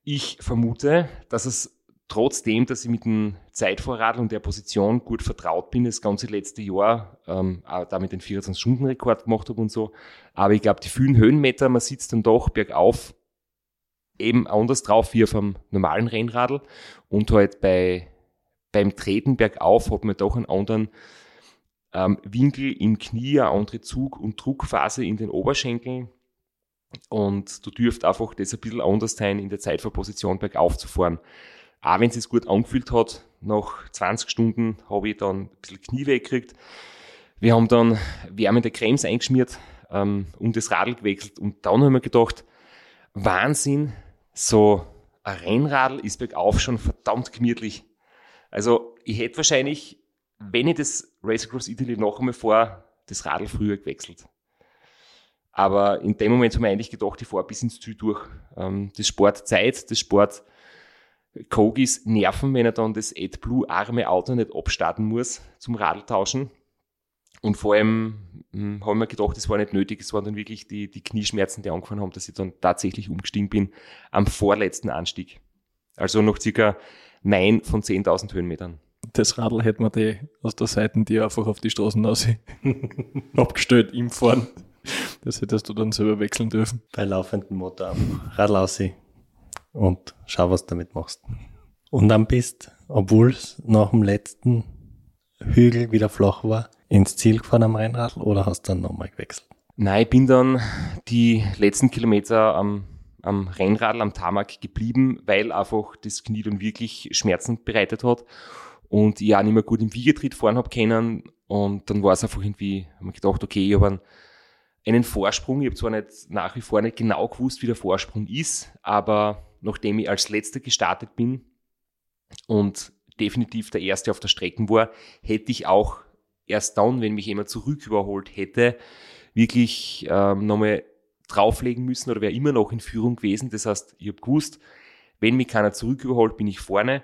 ich vermute, dass es trotzdem, dass ich mit dem Zeitvorradl und der Position gut vertraut bin, das ganze letzte Jahr, ähm, auch damit den 24-Stunden-Rekord gemacht habe und so. Aber ich glaube, die vielen Höhenmeter, man sitzt dann doch bergauf eben anders drauf wie auf einem normalen Rennradl und halt bei, beim Treten bergauf hat man doch einen anderen ähm, Winkel im Knie, eine andere Zug- und Druckphase in den Oberschenkeln und du dürft einfach das ein bisschen anders sein, in der Zeitverposition bergauf zu fahren. Auch wenn es sich gut angefühlt hat, nach 20 Stunden habe ich dann ein bisschen Knie weggekriegt. Wir haben dann wärmende Cremes eingeschmiert ähm, und das Radl gewechselt und dann haben wir gedacht, Wahnsinn, so ein Rennradl ist bergauf schon verdammt gemütlich. Also ich hätte wahrscheinlich, wenn ich das Race Across Italy noch einmal fahre, das Radl früher gewechselt. Aber in dem Moment haben wir eigentlich gedacht, ich fahre bis ins Ziel durch. Ähm, das spart Zeit, das spart Kogis Nerven, wenn er dann das AdBlue arme Auto nicht abstarten muss zum Radl tauschen. Und vor allem hm, haben wir gedacht, das war nicht nötig. Es waren dann wirklich die, die Knieschmerzen, die angefangen haben, dass ich dann tatsächlich umgestiegen bin am vorletzten Anstieg. Also noch circa 9 von 10.000 Höhenmetern. Das Radl hätte man die aus der Seite die einfach auf die Straßen aus abgestellt im Fahren. Das hättest du dann selber wechseln dürfen. Bei laufendem Motor am Radl aussehen und schau, was du damit machst. Und dann bist, obwohl es nach dem letzten Hügel wieder flach war, ins Ziel gefahren am Rennrad oder hast du dann nochmal gewechselt? Nein, ich bin dann die letzten Kilometer am, am Rennradl, am Tarmac geblieben, weil einfach das Knie dann wirklich Schmerzen bereitet hat und ich auch nicht mehr gut im Wiegetritt fahren habe können. Und dann war es einfach irgendwie, habe mir gedacht, okay, ich habe einen, einen Vorsprung. Ich habe zwar nicht nach wie vor nicht genau gewusst, wie der Vorsprung ist, aber nachdem ich als letzter gestartet bin und definitiv der erste auf der Strecke war, hätte ich auch erst dann, wenn mich jemand zurück überholt hätte, wirklich ähm, nochmal drauflegen müssen oder wäre immer noch in Führung gewesen. Das heißt, ich habe gewusst, wenn mich keiner zurück überholt, bin ich vorne.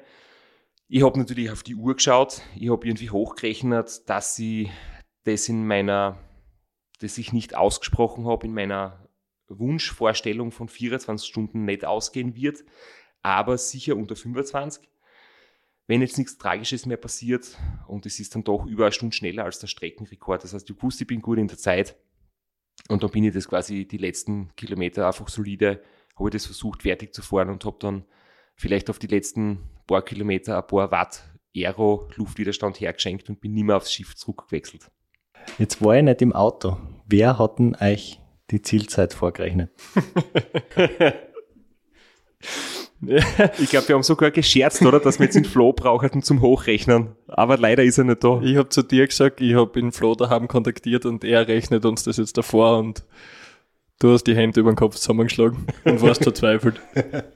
Ich habe natürlich auf die Uhr geschaut, ich habe irgendwie hochgerechnet, dass sie das in meiner, das ich nicht ausgesprochen habe, in meiner Wunschvorstellung von 24 Stunden nicht ausgehen wird, aber sicher unter 25 wenn jetzt nichts Tragisches mehr passiert und es ist dann doch über eine Stunde schneller als der Streckenrekord. Das heißt, ich wusste, ich bin gut in der Zeit und dann bin ich das quasi die letzten Kilometer einfach solide, habe ich das versucht fertig zu fahren und habe dann vielleicht auf die letzten paar Kilometer ein paar Watt Aero Luftwiderstand hergeschenkt und bin nicht mehr aufs Schiff zurückgewechselt. Jetzt war ich nicht im Auto. Wer hat denn euch die Zielzeit vorgerechnet? ich glaube, wir haben sogar gescherzt, oder, dass wir jetzt einen Flo brauchen zum Hochrechnen. Aber leider ist er nicht da. Ich habe zu dir gesagt, ich habe den Flo daheim kontaktiert und er rechnet uns das jetzt davor und du hast die Hände über den Kopf zusammengeschlagen und warst verzweifelt.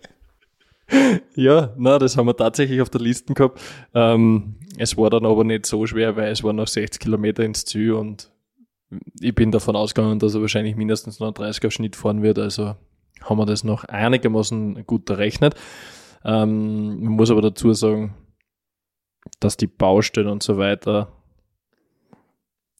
Ja, na, das haben wir tatsächlich auf der Liste gehabt. Ähm, es war dann aber nicht so schwer, weil es waren noch 60 Kilometer ins Ziel und ich bin davon ausgegangen, dass er wahrscheinlich mindestens noch einen 30er Schnitt fahren wird. Also haben wir das noch einigermaßen gut errechnet. Ähm, man muss aber dazu sagen, dass die Baustellen und so weiter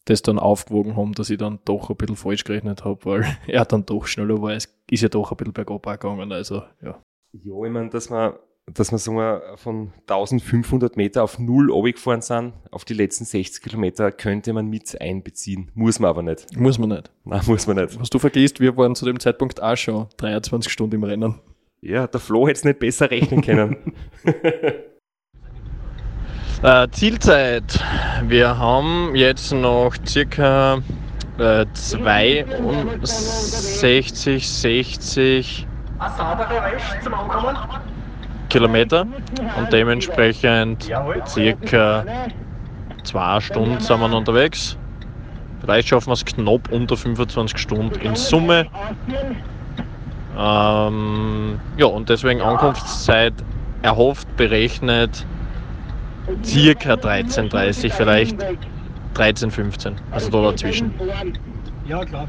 das dann aufgewogen haben, dass ich dann doch ein bisschen falsch gerechnet habe, weil er dann doch schneller war. Es ist ja doch ein bisschen bergab gegangen. Also, ja. Ja, ich meine, dass wir, dass wir, sagen wir von 1500 Meter auf null runtergefahren sind, auf die letzten 60 Kilometer, könnte man mit einbeziehen. Muss man aber nicht. Muss man nicht. Nein, muss man nicht. Was du vergisst, wir waren zu dem Zeitpunkt auch schon 23 Stunden im Rennen. Ja, der Flo hätte es nicht besser rechnen können. Äh, Zielzeit. Wir haben jetzt noch circa äh, 62, 60 Kilometer und dementsprechend circa zwei Stunden sind wir unterwegs. Vielleicht schaffen wir es knapp unter 25 Stunden in Summe. Ähm, ja, und deswegen Ankunftszeit erhofft, berechnet circa 13.30, vielleicht 13.15, also da dazwischen. Ja, klar.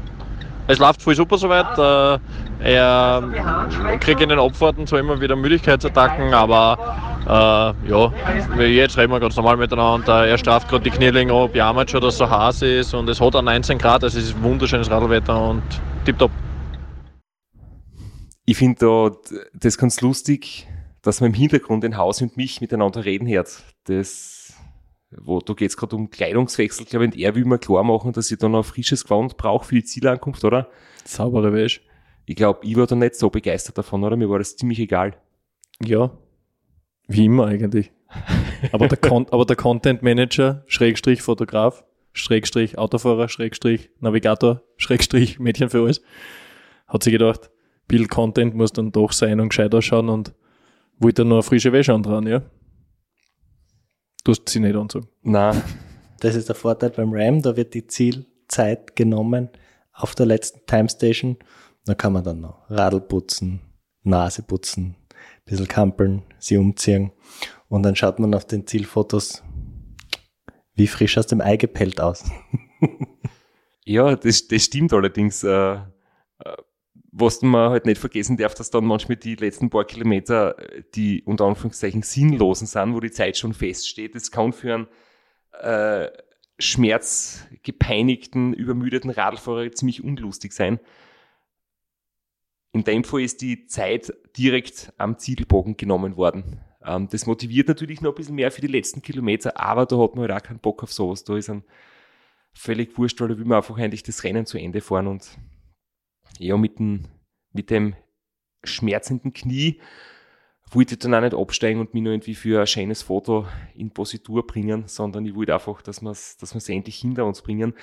Es läuft voll super soweit. Äh, er kriegt in den Abfahrten zwar immer wieder Müdigkeitsattacken, aber äh, ja, jetzt reden wir ganz normal miteinander. Er straft gerade die Knielinge ab, jammert schon, dass es so heiß ist und es hat auch 19 Grad, also es ist wunderschönes Radlwetter und tipptopp. Ich finde da das ganz lustig, dass man im Hintergrund ein Haus und mich miteinander reden hört. Das, wo, da geht es gerade um Kleidungswechsel, glaube ich, und er will mir klar machen, dass ich da noch ein frisches Gewand brauche für die Zielankunft, oder? Saubere Wäsche. Ich glaube, ich war da nicht so begeistert davon, oder? Mir war das ziemlich egal. Ja, wie immer eigentlich. aber, der Con aber der Content Manager, Schrägstrich Fotograf, Schrägstrich Autofahrer, Schrägstrich Navigator, Schrägstrich Mädchen für alles, hat sich gedacht, Bild Content muss dann doch sein und gescheit ausschauen und wollte dann noch eine frische Wäsche andran, ja? Du hast sie nicht anzogen. Nein. Das ist der Vorteil beim RAM, da wird die Zielzeit genommen auf der letzten Timestation. Da kann man dann noch Radl putzen, Nase putzen, ein bisschen kampeln, sie umziehen. Und dann schaut man auf den Zielfotos wie frisch aus dem Ei gepellt aus. Ja, das, das stimmt allerdings. Äh, äh, was man halt nicht vergessen darf, dass dann manchmal die letzten paar Kilometer äh, die unter Anführungszeichen sinnlosen sind, wo die Zeit schon feststeht. Das kann für einen äh, schmerzgepeinigten, übermüdeten Radlfahrer ziemlich unlustig sein. In dem Fall ist die Zeit direkt am Zielbogen genommen worden. Ähm, das motiviert natürlich noch ein bisschen mehr für die letzten Kilometer, aber da hat man halt auch keinen Bock auf sowas. Da ist ein völlig wurscht, weil da will man einfach eigentlich das Rennen zu Ende fahren und ja, mit dem, mit dem schmerzenden Knie wollte ich dann auch nicht absteigen und mich nur irgendwie für ein schönes Foto in Positur bringen, sondern ich wollte einfach, dass wir es dass endlich hinter uns bringen.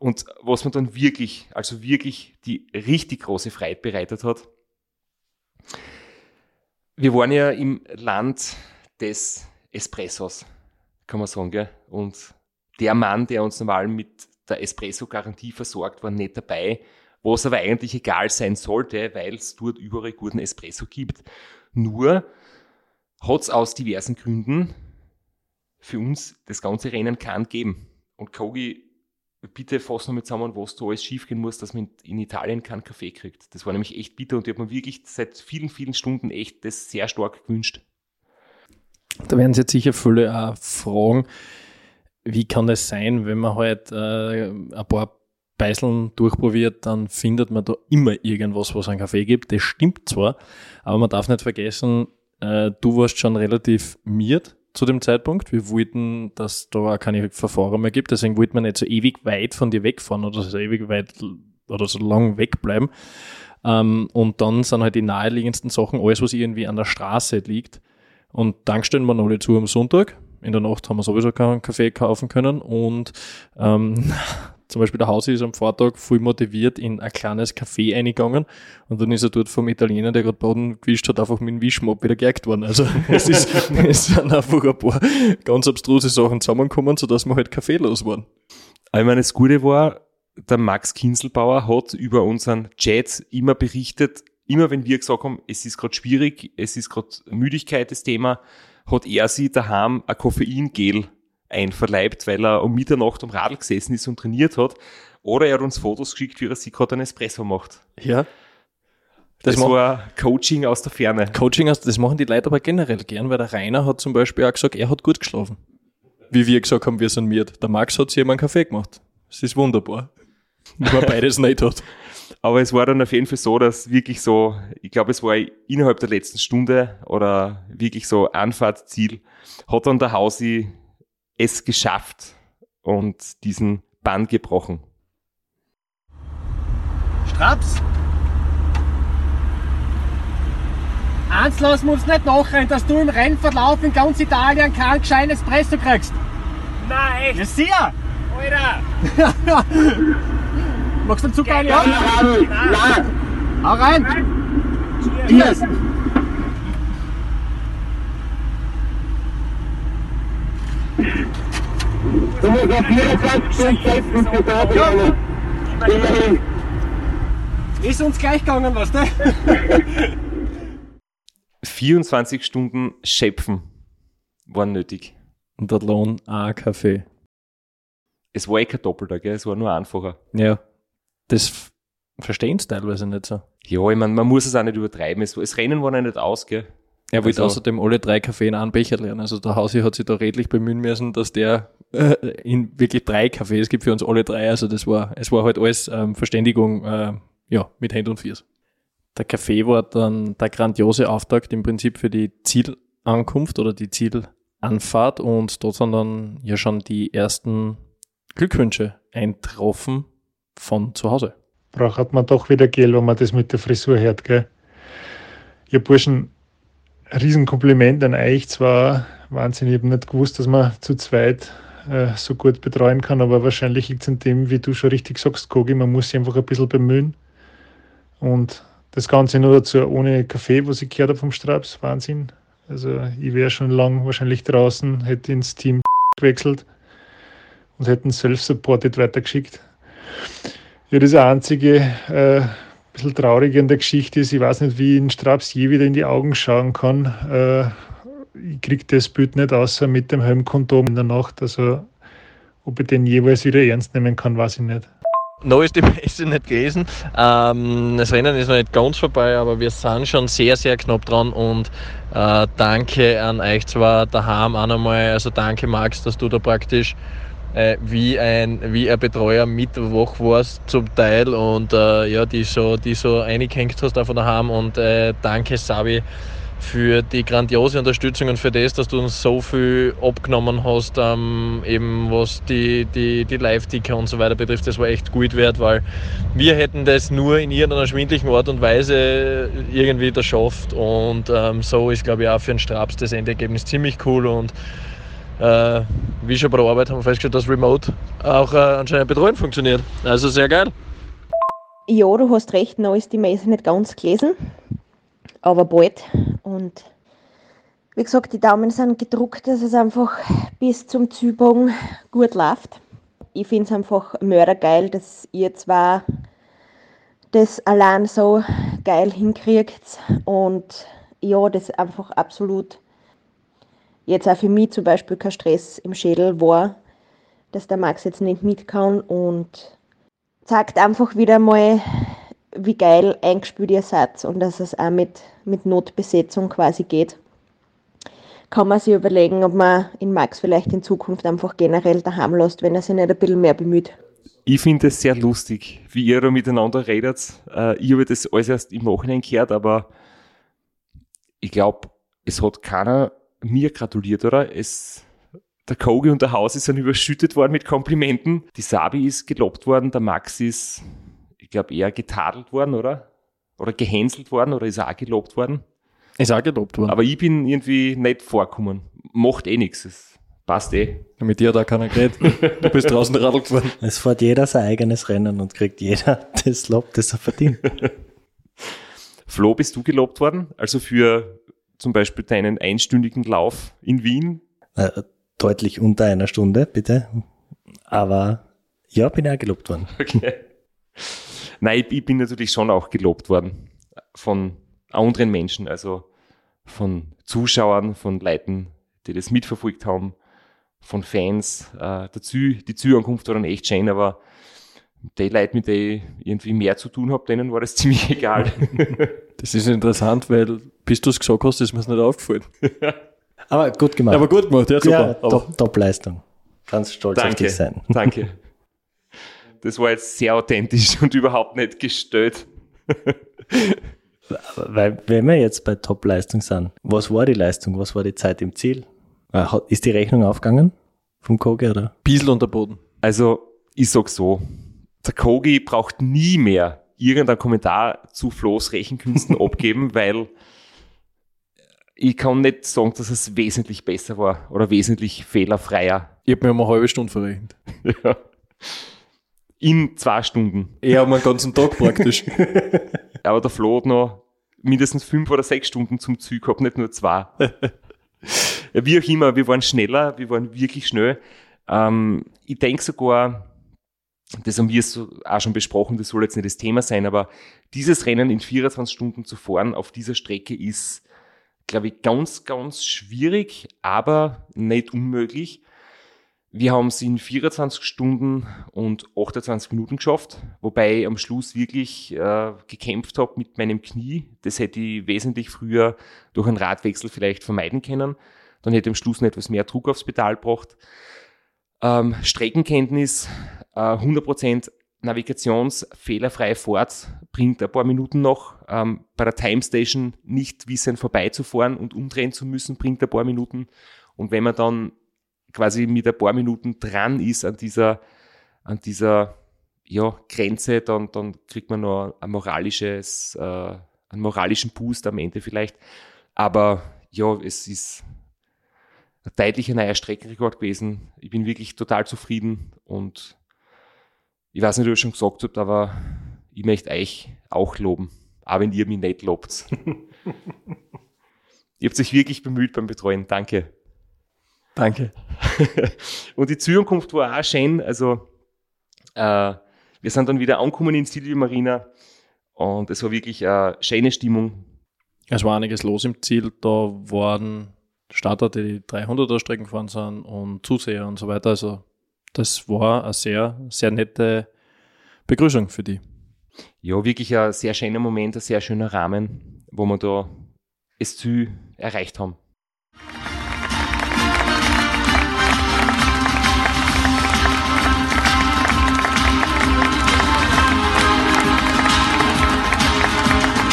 Und was mir dann wirklich, also wirklich die richtig große Freude bereitet hat, wir waren ja im Land des Espressos, kann man sagen, gell? Und der Mann, der uns normal mit der Espresso-Garantie versorgt, war nicht dabei, was aber eigentlich egal sein sollte, weil es dort überall guten Espresso gibt. Nur hat es aus diversen Gründen für uns das ganze Rennen keinen geben. Und Kogi, bitte fass noch mal zusammen, was da alles schiefgehen muss, dass man in Italien keinen Kaffee kriegt. Das war nämlich echt bitter und ich habe mir wirklich seit vielen, vielen Stunden echt das sehr stark gewünscht. Da werden sich jetzt sicher viele auch fragen, wie kann es sein, wenn man halt äh, ein paar Beiseln durchprobiert, dann findet man da immer irgendwas, was einen Kaffee gibt. Das stimmt zwar, aber man darf nicht vergessen, äh, du warst schon relativ miert zu dem Zeitpunkt. Wir wollten, dass da auch keine Verfahren mehr gibt, deswegen wollten wir nicht so ewig weit von dir wegfahren oder so ewig weit oder so lang wegbleiben. Ähm, und dann sind halt die naheliegendsten Sachen alles, was irgendwie an der Straße liegt. Und Tankstellen waren alle zu am Sonntag. In der Nacht haben wir sowieso keinen Kaffee kaufen können und ähm, zum Beispiel der Hausi ist am Vortag voll motiviert in ein kleines Café eingegangen und dann ist er dort vom Italiener, der gerade Boden gewischt hat, einfach mit dem Wischmopp wieder geärgt worden. Also es, ist, es sind einfach ein paar ganz abstruse Sachen zusammengekommen, sodass wir halt Kaffee los waren. Ich meine, das Gute war, der Max Kinselbauer hat über unseren Chat immer berichtet, immer wenn wir gesagt haben, es ist gerade schwierig, es ist gerade Müdigkeit das Thema, hat er sich daheim ein Koffeingel einverleibt, weil er um Mitternacht am Radl gesessen ist und trainiert hat. Oder er hat uns Fotos geschickt, wie er sich gerade einen Espresso macht. Ja. Das, Das war Coaching aus der Ferne. Coaching, aus- das machen die Leute aber generell gern, weil der Rainer hat zum Beispiel auch gesagt, er hat gut geschlafen. Wie wir gesagt haben, wir sind miert. Der Max hat sich einen Kaffee gemacht. Das ist wunderbar. Nur beides nicht hat. Aber es war dann auf jeden Fall so, dass wirklich so, ich glaube, es war innerhalb der letzten Stunde oder wirklich so Anfahrtziel, hat dann der Hausi es geschafft und diesen Bann gebrochen. Straps! Eins lassen wir uns nicht nachrennen, dass du im Rennverlauf in ganz Italien keinen gescheiten Espresso kriegst. Nein! Ja, sicher! Alter! Magst du einen Zucker ja? Nein! Hau rein! Cheers! Du musst auf 24 Stunden schätzen, für da bleiben. Immerhin. Ist uns gleich gegangen, was du? 24 Stunden Schöpfen waren nötig. Und der Lohn auch ein Kaffee. Es war eh kein Doppelter, gell? es war nur einfacher. Ja. Das verstehen sie teilweise nicht so. Ja, ich meine, man muss es auch nicht übertreiben. Es, das Rennen war ja nicht aus, gell? Er wollte Also- außerdem alle drei Kaffee in einen Becher lernen. Also der Hausi hat sich da redlich bemühen müssen, dass der äh, in wirklich drei Kaffees gibt für uns alle drei. Also das war, es war halt alles ähm, Verständigung, äh, ja, mit Hand und Fiers. Der Kaffee war dann der grandiose Auftakt im Prinzip für die Zielankunft oder die Zielanfahrt und dort sind dann ja schon die ersten Glückwünsche eintroffen von zu Hause. braucht man doch wieder Geld, wenn man das mit der Frisur hört, gell? Ihr Burschen, Riesenkompliment an euch. Zwar Wahnsinn, ich habe nicht gewusst, dass man zu zweit äh, so gut betreuen kann, aber wahrscheinlich liegt es an dem, wie du schon richtig sagst, Kogi, man muss sich einfach ein bisschen bemühen. Und das Ganze nur dazu ohne Kaffee, was ich gehört habe vom Straps, Wahnsinn. Also ich wäre schon lang wahrscheinlich draußen, hätte ins Team gewechselt und hätten self-supported weitergeschickt. Ja, das einzige äh, bisschen Traurige an der Geschichte ist, ich weiß nicht, wie ich in Straps je wieder in die Augen schauen kann. Äh, ich kriege das Bild nicht außer mit dem Helmkondom in der Nacht. Also ob ich den jeweils wieder ernst nehmen kann, weiß ich nicht. Noch ist die Messe nicht gewesen. Ähm, das Rennen ist noch nicht ganz vorbei, aber wir sind schon sehr, sehr knapp dran und äh, danke an euch zwar daheim auch nochmal. Also danke Max, dass du da praktisch äh, wie, ein, wie ein Betreuer mit wach warst zum Teil und äh, ja, die so, die so eingehängt hast da von daheim und äh, danke Sabi für die grandiose Unterstützung und für das, dass du uns so viel abgenommen hast, ähm, eben was die, die, die Live-Ticker und so weiter betrifft. Das war echt gut wert, weil wir hätten das nur in irgendeiner schwindlichen Art und Weise irgendwie geschafft und ähm, so ist, glaube ich, auch für einen Straps das Endergebnis ziemlich cool und äh, wie schon bei der Arbeit haben wir festgestellt, dass Remote auch äh, anscheinend betreuen funktioniert. Also sehr geil. Ja, du hast recht, noch ist die Messe nicht ganz gelesen, aber bald. Und wie gesagt, die Daumen sind gedruckt, dass es einfach bis zum Zybogen gut läuft. Ich finde es einfach mördergeil, dass ihr zwar das allein so geil hinkriegt und ja, das einfach absolut jetzt auch für mich zum Beispiel kein Stress im Schädel war, dass der Max jetzt nicht mit kann und zeigt einfach wieder mal, wie geil eingespielt ihr seid und dass es auch mit, mit Notbesetzung quasi geht. Kann man sich überlegen, ob man in Max vielleicht in Zukunft einfach generell daheim lässt, wenn er sich nicht ein bisschen mehr bemüht. Ich finde es sehr lustig, wie ihr da miteinander redet. Äh, ich habe das alles erst im Nachhinein gehört, aber ich glaube, es hat keiner mir gratuliert, oder? Es, der Kogi und der Hausi sind überschüttet worden mit Komplimenten. Die Sabi ist gelobt worden, der Max ist, ich glaube, eher getadelt worden, oder? Oder gehänselt worden, oder ist er auch gelobt worden? Ist auch gelobt worden. Aber ich bin irgendwie nicht vorgekommen. Macht eh nichts. Es passt eh. Mit dir hat auch keiner geredet. Du bist draußen Radl gefahren. Es fährt jeder sein eigenes Rennen und kriegt jeder das Lob, das er verdient. Flo, bist du gelobt worden? Also für zum Beispiel deinen einstündigen Lauf in Wien? Äh, deutlich unter einer Stunde, bitte. Aber ja, bin auch gelobt worden. Okay. Nein, ich, ich bin natürlich schon auch gelobt worden. von anderen Menschen, also von Zuschauern, von Leuten, die das mitverfolgt haben, von Fans. Äh, dazu, die Zuankunft war dann echt schön, aber die Leute, mit denen ich irgendwie mehr zu tun habe, denen war das ziemlich egal. Das ist interessant, weil bis du es gesagt hast, ist mir es nicht aufgefallen. Aber gut gemacht. Aber gut gemacht, ja, super. Ja, top, Top-Leistung. Ganz stolz auf Danke, dich sein. danke. Das war jetzt sehr authentisch und überhaupt nicht gestellt. Weil, wenn wir jetzt bei Top-Leistung sind, was war die Leistung? Was war die Zeit im Ziel? Äh, Ist die Rechnung aufgegangen vom Koge oder? Bissl unter Boden. Also, ich sag so, der Kogi braucht nie mehr irgendeinen Kommentar zu Flo's Rechenkünsten abgeben, weil ich kann nicht sagen, dass es wesentlich besser war oder wesentlich fehlerfreier. Ich habe mir um eine halbe Stunde verrechnet. Ja. In zwei Stunden. Eher um einen ganzen Tag praktisch. Aber der Flo hat noch mindestens fünf oder sechs Stunden zum Ziel gehabt, nicht nur zwei. ja, wie auch immer, wir waren schneller, wir waren wirklich schnell. Ähm, ich denke sogar, das haben wir auch schon besprochen, das soll jetzt nicht das Thema sein, aber dieses Rennen in 24 Stunden zu fahren auf dieser Strecke ist, glaube ich, ganz, ganz schwierig, aber nicht unmöglich. Wir haben es in 24 Stunden und 28 Minuten geschafft, wobei ich am Schluss wirklich äh, gekämpft habe mit meinem Knie. Das hätte ich wesentlich früher durch einen Radwechsel vielleicht vermeiden können. Dann hätte ich am Schluss noch etwas mehr Druck aufs Pedal gebracht. Ähm, Streckenkenntnis, äh, 100% navigationsfehlerfreie Fahrt bringt ein paar Minuten noch. Ähm, bei der Time Station nicht wissen vorbeizufahren und umdrehen zu müssen, bringt ein paar Minuten. Und wenn man dann quasi mit ein paar Minuten dran ist an dieser, an dieser ja, Grenze, dann, dann kriegt man noch ein moralisches, äh, einen moralischen Boost am Ende vielleicht. Aber ja, es ist deutlicher neuer Streckenrekord gewesen. Ich bin wirklich total zufrieden und ich weiß nicht, ob ich schon gesagt habt, aber ich möchte euch auch loben, auch wenn ihr mich nicht lobt. ihr habt sich wirklich bemüht beim Betreuen. Danke. Danke. und die Zukunft war auch schön. Also, äh, wir sind dann wieder angekommen in Silvio Marina und es war wirklich eine schöne Stimmung. Es war einiges los im Ziel. Da waren Starter, die 300er Strecken gefahren sind und Zuseher und so weiter. Also, das war eine sehr, sehr nette Begrüßung für die. Ja, wirklich ein sehr schöner Moment, ein sehr schöner Rahmen, wo wir da das Ziel erreicht haben.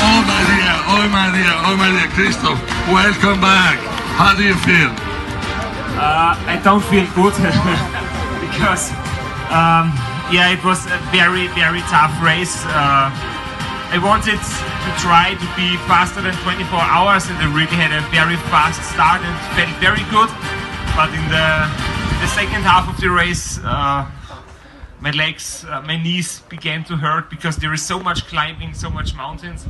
Oh my dear, oh my dear, oh my dear, Christoph, welcome back. How do you feel? Uh, I don't feel good because, um, yeah, it was a very, very tough race. Uh, I wanted to try to be faster than 24 hours, and I really had a very fast start and felt very good. But in the the second half of the race, uh, my legs, uh, my knees began to hurt because there is so much climbing, so much mountains.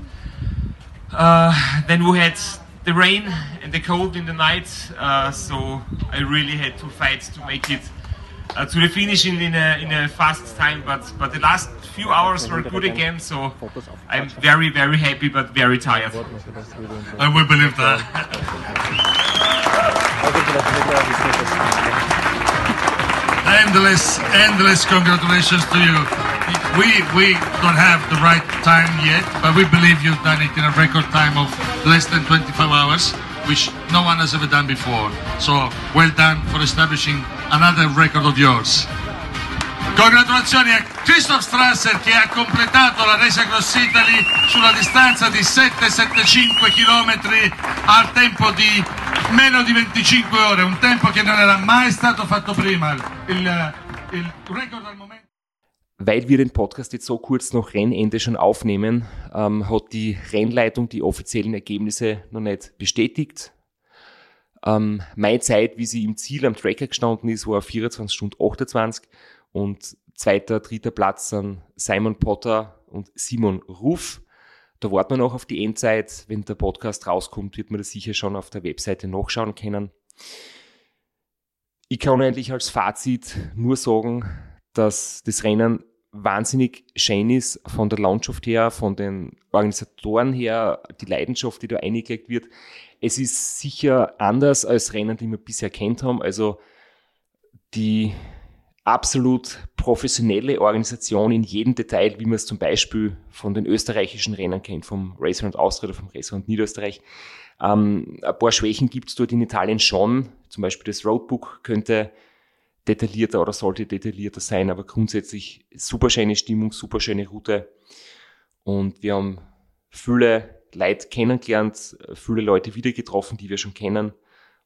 Uh, then we had the rain and the cold in the night, uh, so I really had to fight to make it uh, to the finish in, in, a, in a fast time. But but the last few hours were good again, so I'm very very happy but very tired. I will believe that. endless, endless congratulations to you. We we don't have the right time yet, but we believe you've done it in a record time of less than 25 hours, which no one has ever done before. So well done for establishing another record of yours. Congratulazioni a Christoph Strasser che ha completato la Race Cross Italy sulla distanza di 775 km al tempo di meno di 25 ore, un tempo che non era mai stato fatto prima. Il, il record al momento. Weil wir den Podcast jetzt so kurz nach Rennende schon aufnehmen, ähm, hat die Rennleitung die offiziellen Ergebnisse noch nicht bestätigt. Ähm, meine Zeit, wie sie im Ziel am Tracker gestanden ist, war 24 Stunden 28 und zweiter, dritter Platz sind Simon Potter und Simon Ruff. Da warten wir noch auf die Endzeit. Wenn der Podcast rauskommt, wird man das sicher schon auf der Webseite nachschauen können. Ich kann eigentlich als Fazit nur sagen, dass das Rennen wahnsinnig schön ist von der Landschaft her, von den Organisatoren her, die Leidenschaft, die da eingelegt wird. Es ist sicher anders als Rennen, die wir bisher kennt haben. Also die absolut professionelle Organisation in jedem Detail, wie man es zum Beispiel von den österreichischen Rennen kennt, vom Racer und Austria oder vom Racer und Niederösterreich. Ähm, ein paar Schwächen gibt es dort in Italien schon. Zum Beispiel das Roadbook könnte detaillierter oder sollte detaillierter sein, aber grundsätzlich super schöne Stimmung, super schöne Route. Und wir haben viele Leute kennengelernt, viele Leute wieder getroffen, die wir schon kennen.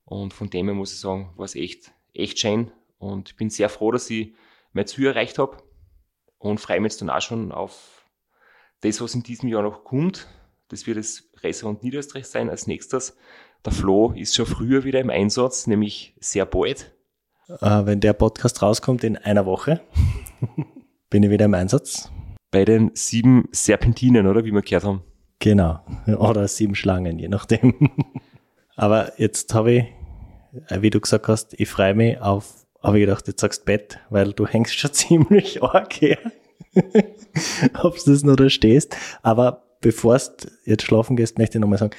Und von dem her muss ich sagen, war es echt, echt schön. Und ich bin sehr froh, dass ich mein Ziel erreicht habe. Und freue mich jetzt dann auch schon auf das, was in diesem Jahr noch kommt. Das wird das und Niederösterreich sein als nächstes. Der Flo ist schon früher wieder im Einsatz, nämlich sehr bald. Äh, wenn der Podcast rauskommt in einer Woche, bin ich wieder im Einsatz. Bei den sieben Serpentinen, oder wie wir gehört haben. Genau. Oder sieben Schlangen, je nachdem. Aber jetzt habe ich, äh, wie du gesagt hast, ich freue mich auf, habe ich gedacht, jetzt sagst Bett, weil du hängst schon ziemlich arg her. Ob du das noch da stehst. Aber bevor du jetzt schlafen gehst, möchte ich nochmal sagen,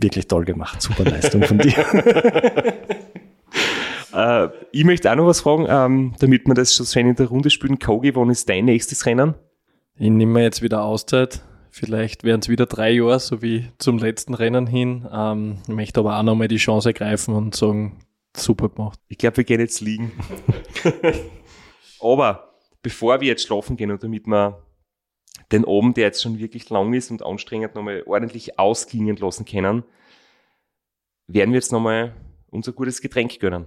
wirklich toll gemacht. Super Leistung von dir. Äh, ich möchte auch noch was fragen, ähm, damit wir das schon schön in der Runde spielen. Kogi, wann ist dein nächstes Rennen? Ich nehme mir jetzt wieder Auszeit. Vielleicht werden es wieder drei Jahre, so wie zum letzten Rennen hin. Ähm, ich möchte aber auch nochmal die Chance ergreifen und sagen, super gemacht. Ich glaube, wir gehen jetzt liegen. aber bevor wir jetzt schlafen gehen und damit wir den Abend, der jetzt schon wirklich lang ist und anstrengend, nochmal ordentlich ausklingen lassen können, werden wir jetzt nochmal unser gutes Getränk gönnen.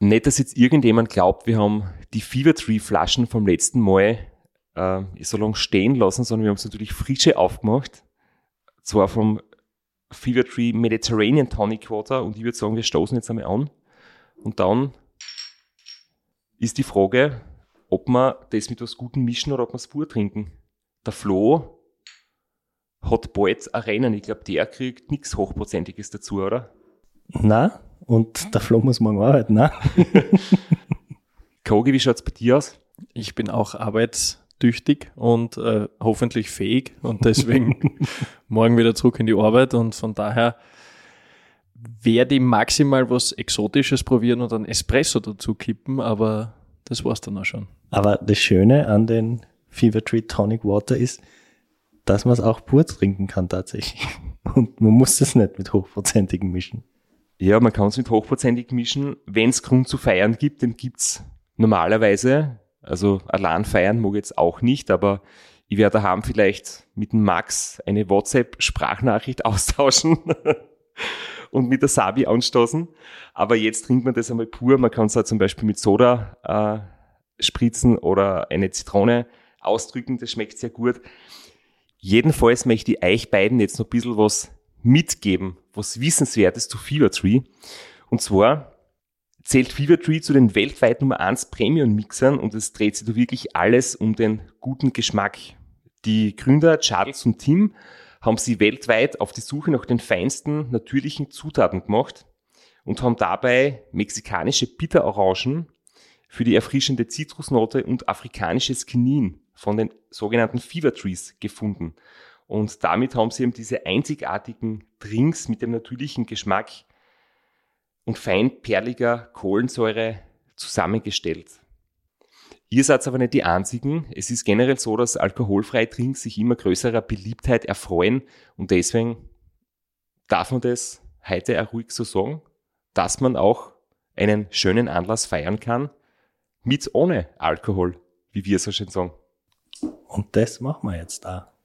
Nicht, dass jetzt irgendjemand glaubt, wir haben die Fever Tree Flaschen vom letzten Mal äh, so lange stehen lassen, sondern wir haben es natürlich frische aufgemacht. Zwar vom Fever Tree Mediterranean Tonic Water und ich würde sagen, wir stoßen jetzt einmal an. Und dann ist die Frage, ob wir das mit was Gutem mischen oder ob wir es pur trinken. Der Flo hat bald ein Rennen. Ich glaube, der kriegt nichts Hochprozentiges dazu, oder? Na, und der Flo muss morgen arbeiten, ne? Kogi, wie schaut's bei dir aus? Ich bin auch arbeitstüchtig und äh, hoffentlich fähig und deswegen morgen wieder zurück in die Arbeit und von daher werde ich maximal was Exotisches probieren und einen Espresso dazu kippen, aber das war's dann auch schon. Aber das Schöne an den Fever Tree Tonic Water ist, dass man es auch pur trinken kann tatsächlich. Und man muss es nicht mit hochprozentigen mischen. Ja, man kann es mit hochprozentig mischen. Wenn es Grund zu feiern gibt, den gibt's normalerweise. Also allein feiern mag jetzt auch nicht, aber ich werde daheim vielleicht mit dem Max eine WhatsApp-Sprachnachricht austauschen und mit der Sabi anstoßen. Aber jetzt trinkt man das einmal pur. Man kann es auch zum Beispiel mit Soda äh, spritzen oder eine Zitrone ausdrücken. Das schmeckt sehr gut. Jedenfalls möchte ich euch beiden jetzt noch ein bisschen was mitgeben, was Wissenswertes zu Fevertree. Und zwar zählt Fevertree zu den weltweit Nummer 1 Premium-Mixern und es dreht sich da wirklich alles um den guten Geschmack. Die Gründer Charles und Tim haben sie weltweit auf die Suche nach den feinsten natürlichen Zutaten gemacht und haben dabei mexikanische Bitterorangen für die erfrischende Zitrusnote und afrikanisches Kinin von den sogenannten Fever Trees gefunden. Und damit haben sie eben diese einzigartigen Drinks mit dem natürlichen Geschmack und fein perliger Kohlensäure zusammengestellt. Ihr seid aber nicht die einzigen. Es ist generell so, dass alkoholfreie Drinks sich immer größerer Beliebtheit erfreuen und deswegen darf man das heute auch ruhig so sagen, dass man auch einen schönen Anlass feiern kann mit ohne Alkohol, wie wir so schön sagen. Und das machen wir jetzt da.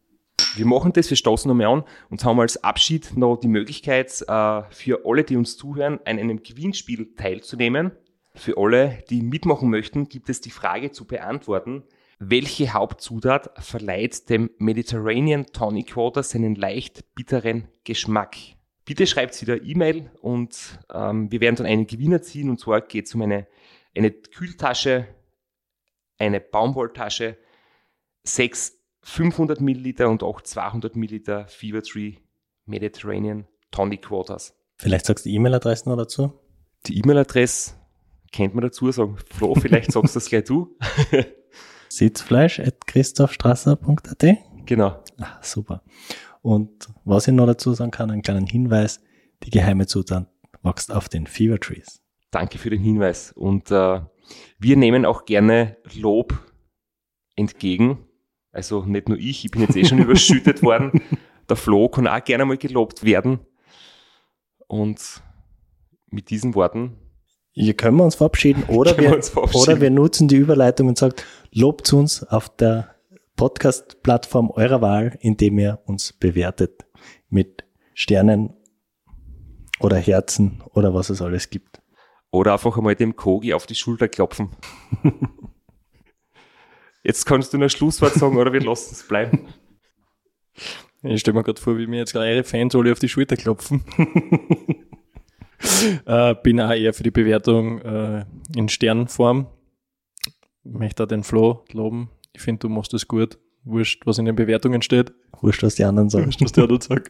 Wir machen das, wir stoßen nochmal an und haben als Abschied noch die Möglichkeit, äh, für alle, die uns zuhören, an einem Gewinnspiel teilzunehmen. Für alle, die mitmachen möchten, gibt es die Frage zu beantworten, welche Hauptzutat verleiht dem Mediterranean Tonic Water seinen leicht bitteren Geschmack? Bitte schreibt wieder E-Mail und ähm, wir werden dann einen Gewinner ziehen und zwar geht es um eine, eine Kühltasche, eine Baumwolltasche, sechs 500 Milliliter und auch 200 Milliliter Fever Tree Mediterranean Tonic Waters. Vielleicht sagst du die E-Mail-Adresse noch dazu? Die E-Mail-Adresse kennt man dazu, sagen Flo, vielleicht sagst du das gleich du. Sitzfleisch at christophstrasser.at. Genau. Ah, super. Und was ich noch dazu sagen kann, einen kleinen Hinweis, die geheime Zutat wächst auf den Fever Trees. Danke für den Hinweis. Und äh, wir nehmen auch gerne Lob entgegen. Also nicht nur ich, ich bin jetzt eh schon überschüttet worden. Der Flo kann auch gerne mal gelobt werden. Und mit diesen Worten. Hier können wir uns verabschieden oder, wir, wir uns verabschieden. oder wir nutzen die Überleitung und sagt, lobt uns auf der Podcast-Plattform eurer Wahl, indem ihr uns bewertet mit Sternen oder Herzen oder was es alles gibt. Oder einfach einmal dem Kogi auf die Schulter klopfen. Jetzt kannst du ein Schlusswort sagen oder wir lassen es bleiben. Ich stelle mir gerade vor, wie mir jetzt eure Fans alle auf die Schulter klopfen. äh, bin auch eher für die Bewertung äh, in Sternform. Möchte auch den Flo loben. Ich finde, du machst das gut. Wurscht, was in den Bewertungen steht. Wurscht, was die anderen sagen. Wurscht, was die anderen sagen.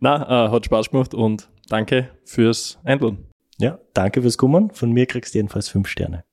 Na, äh, hat Spaß gemacht und danke fürs Einladen. Ja, danke fürs Kommen. Von mir kriegst du jedenfalls fünf Sterne.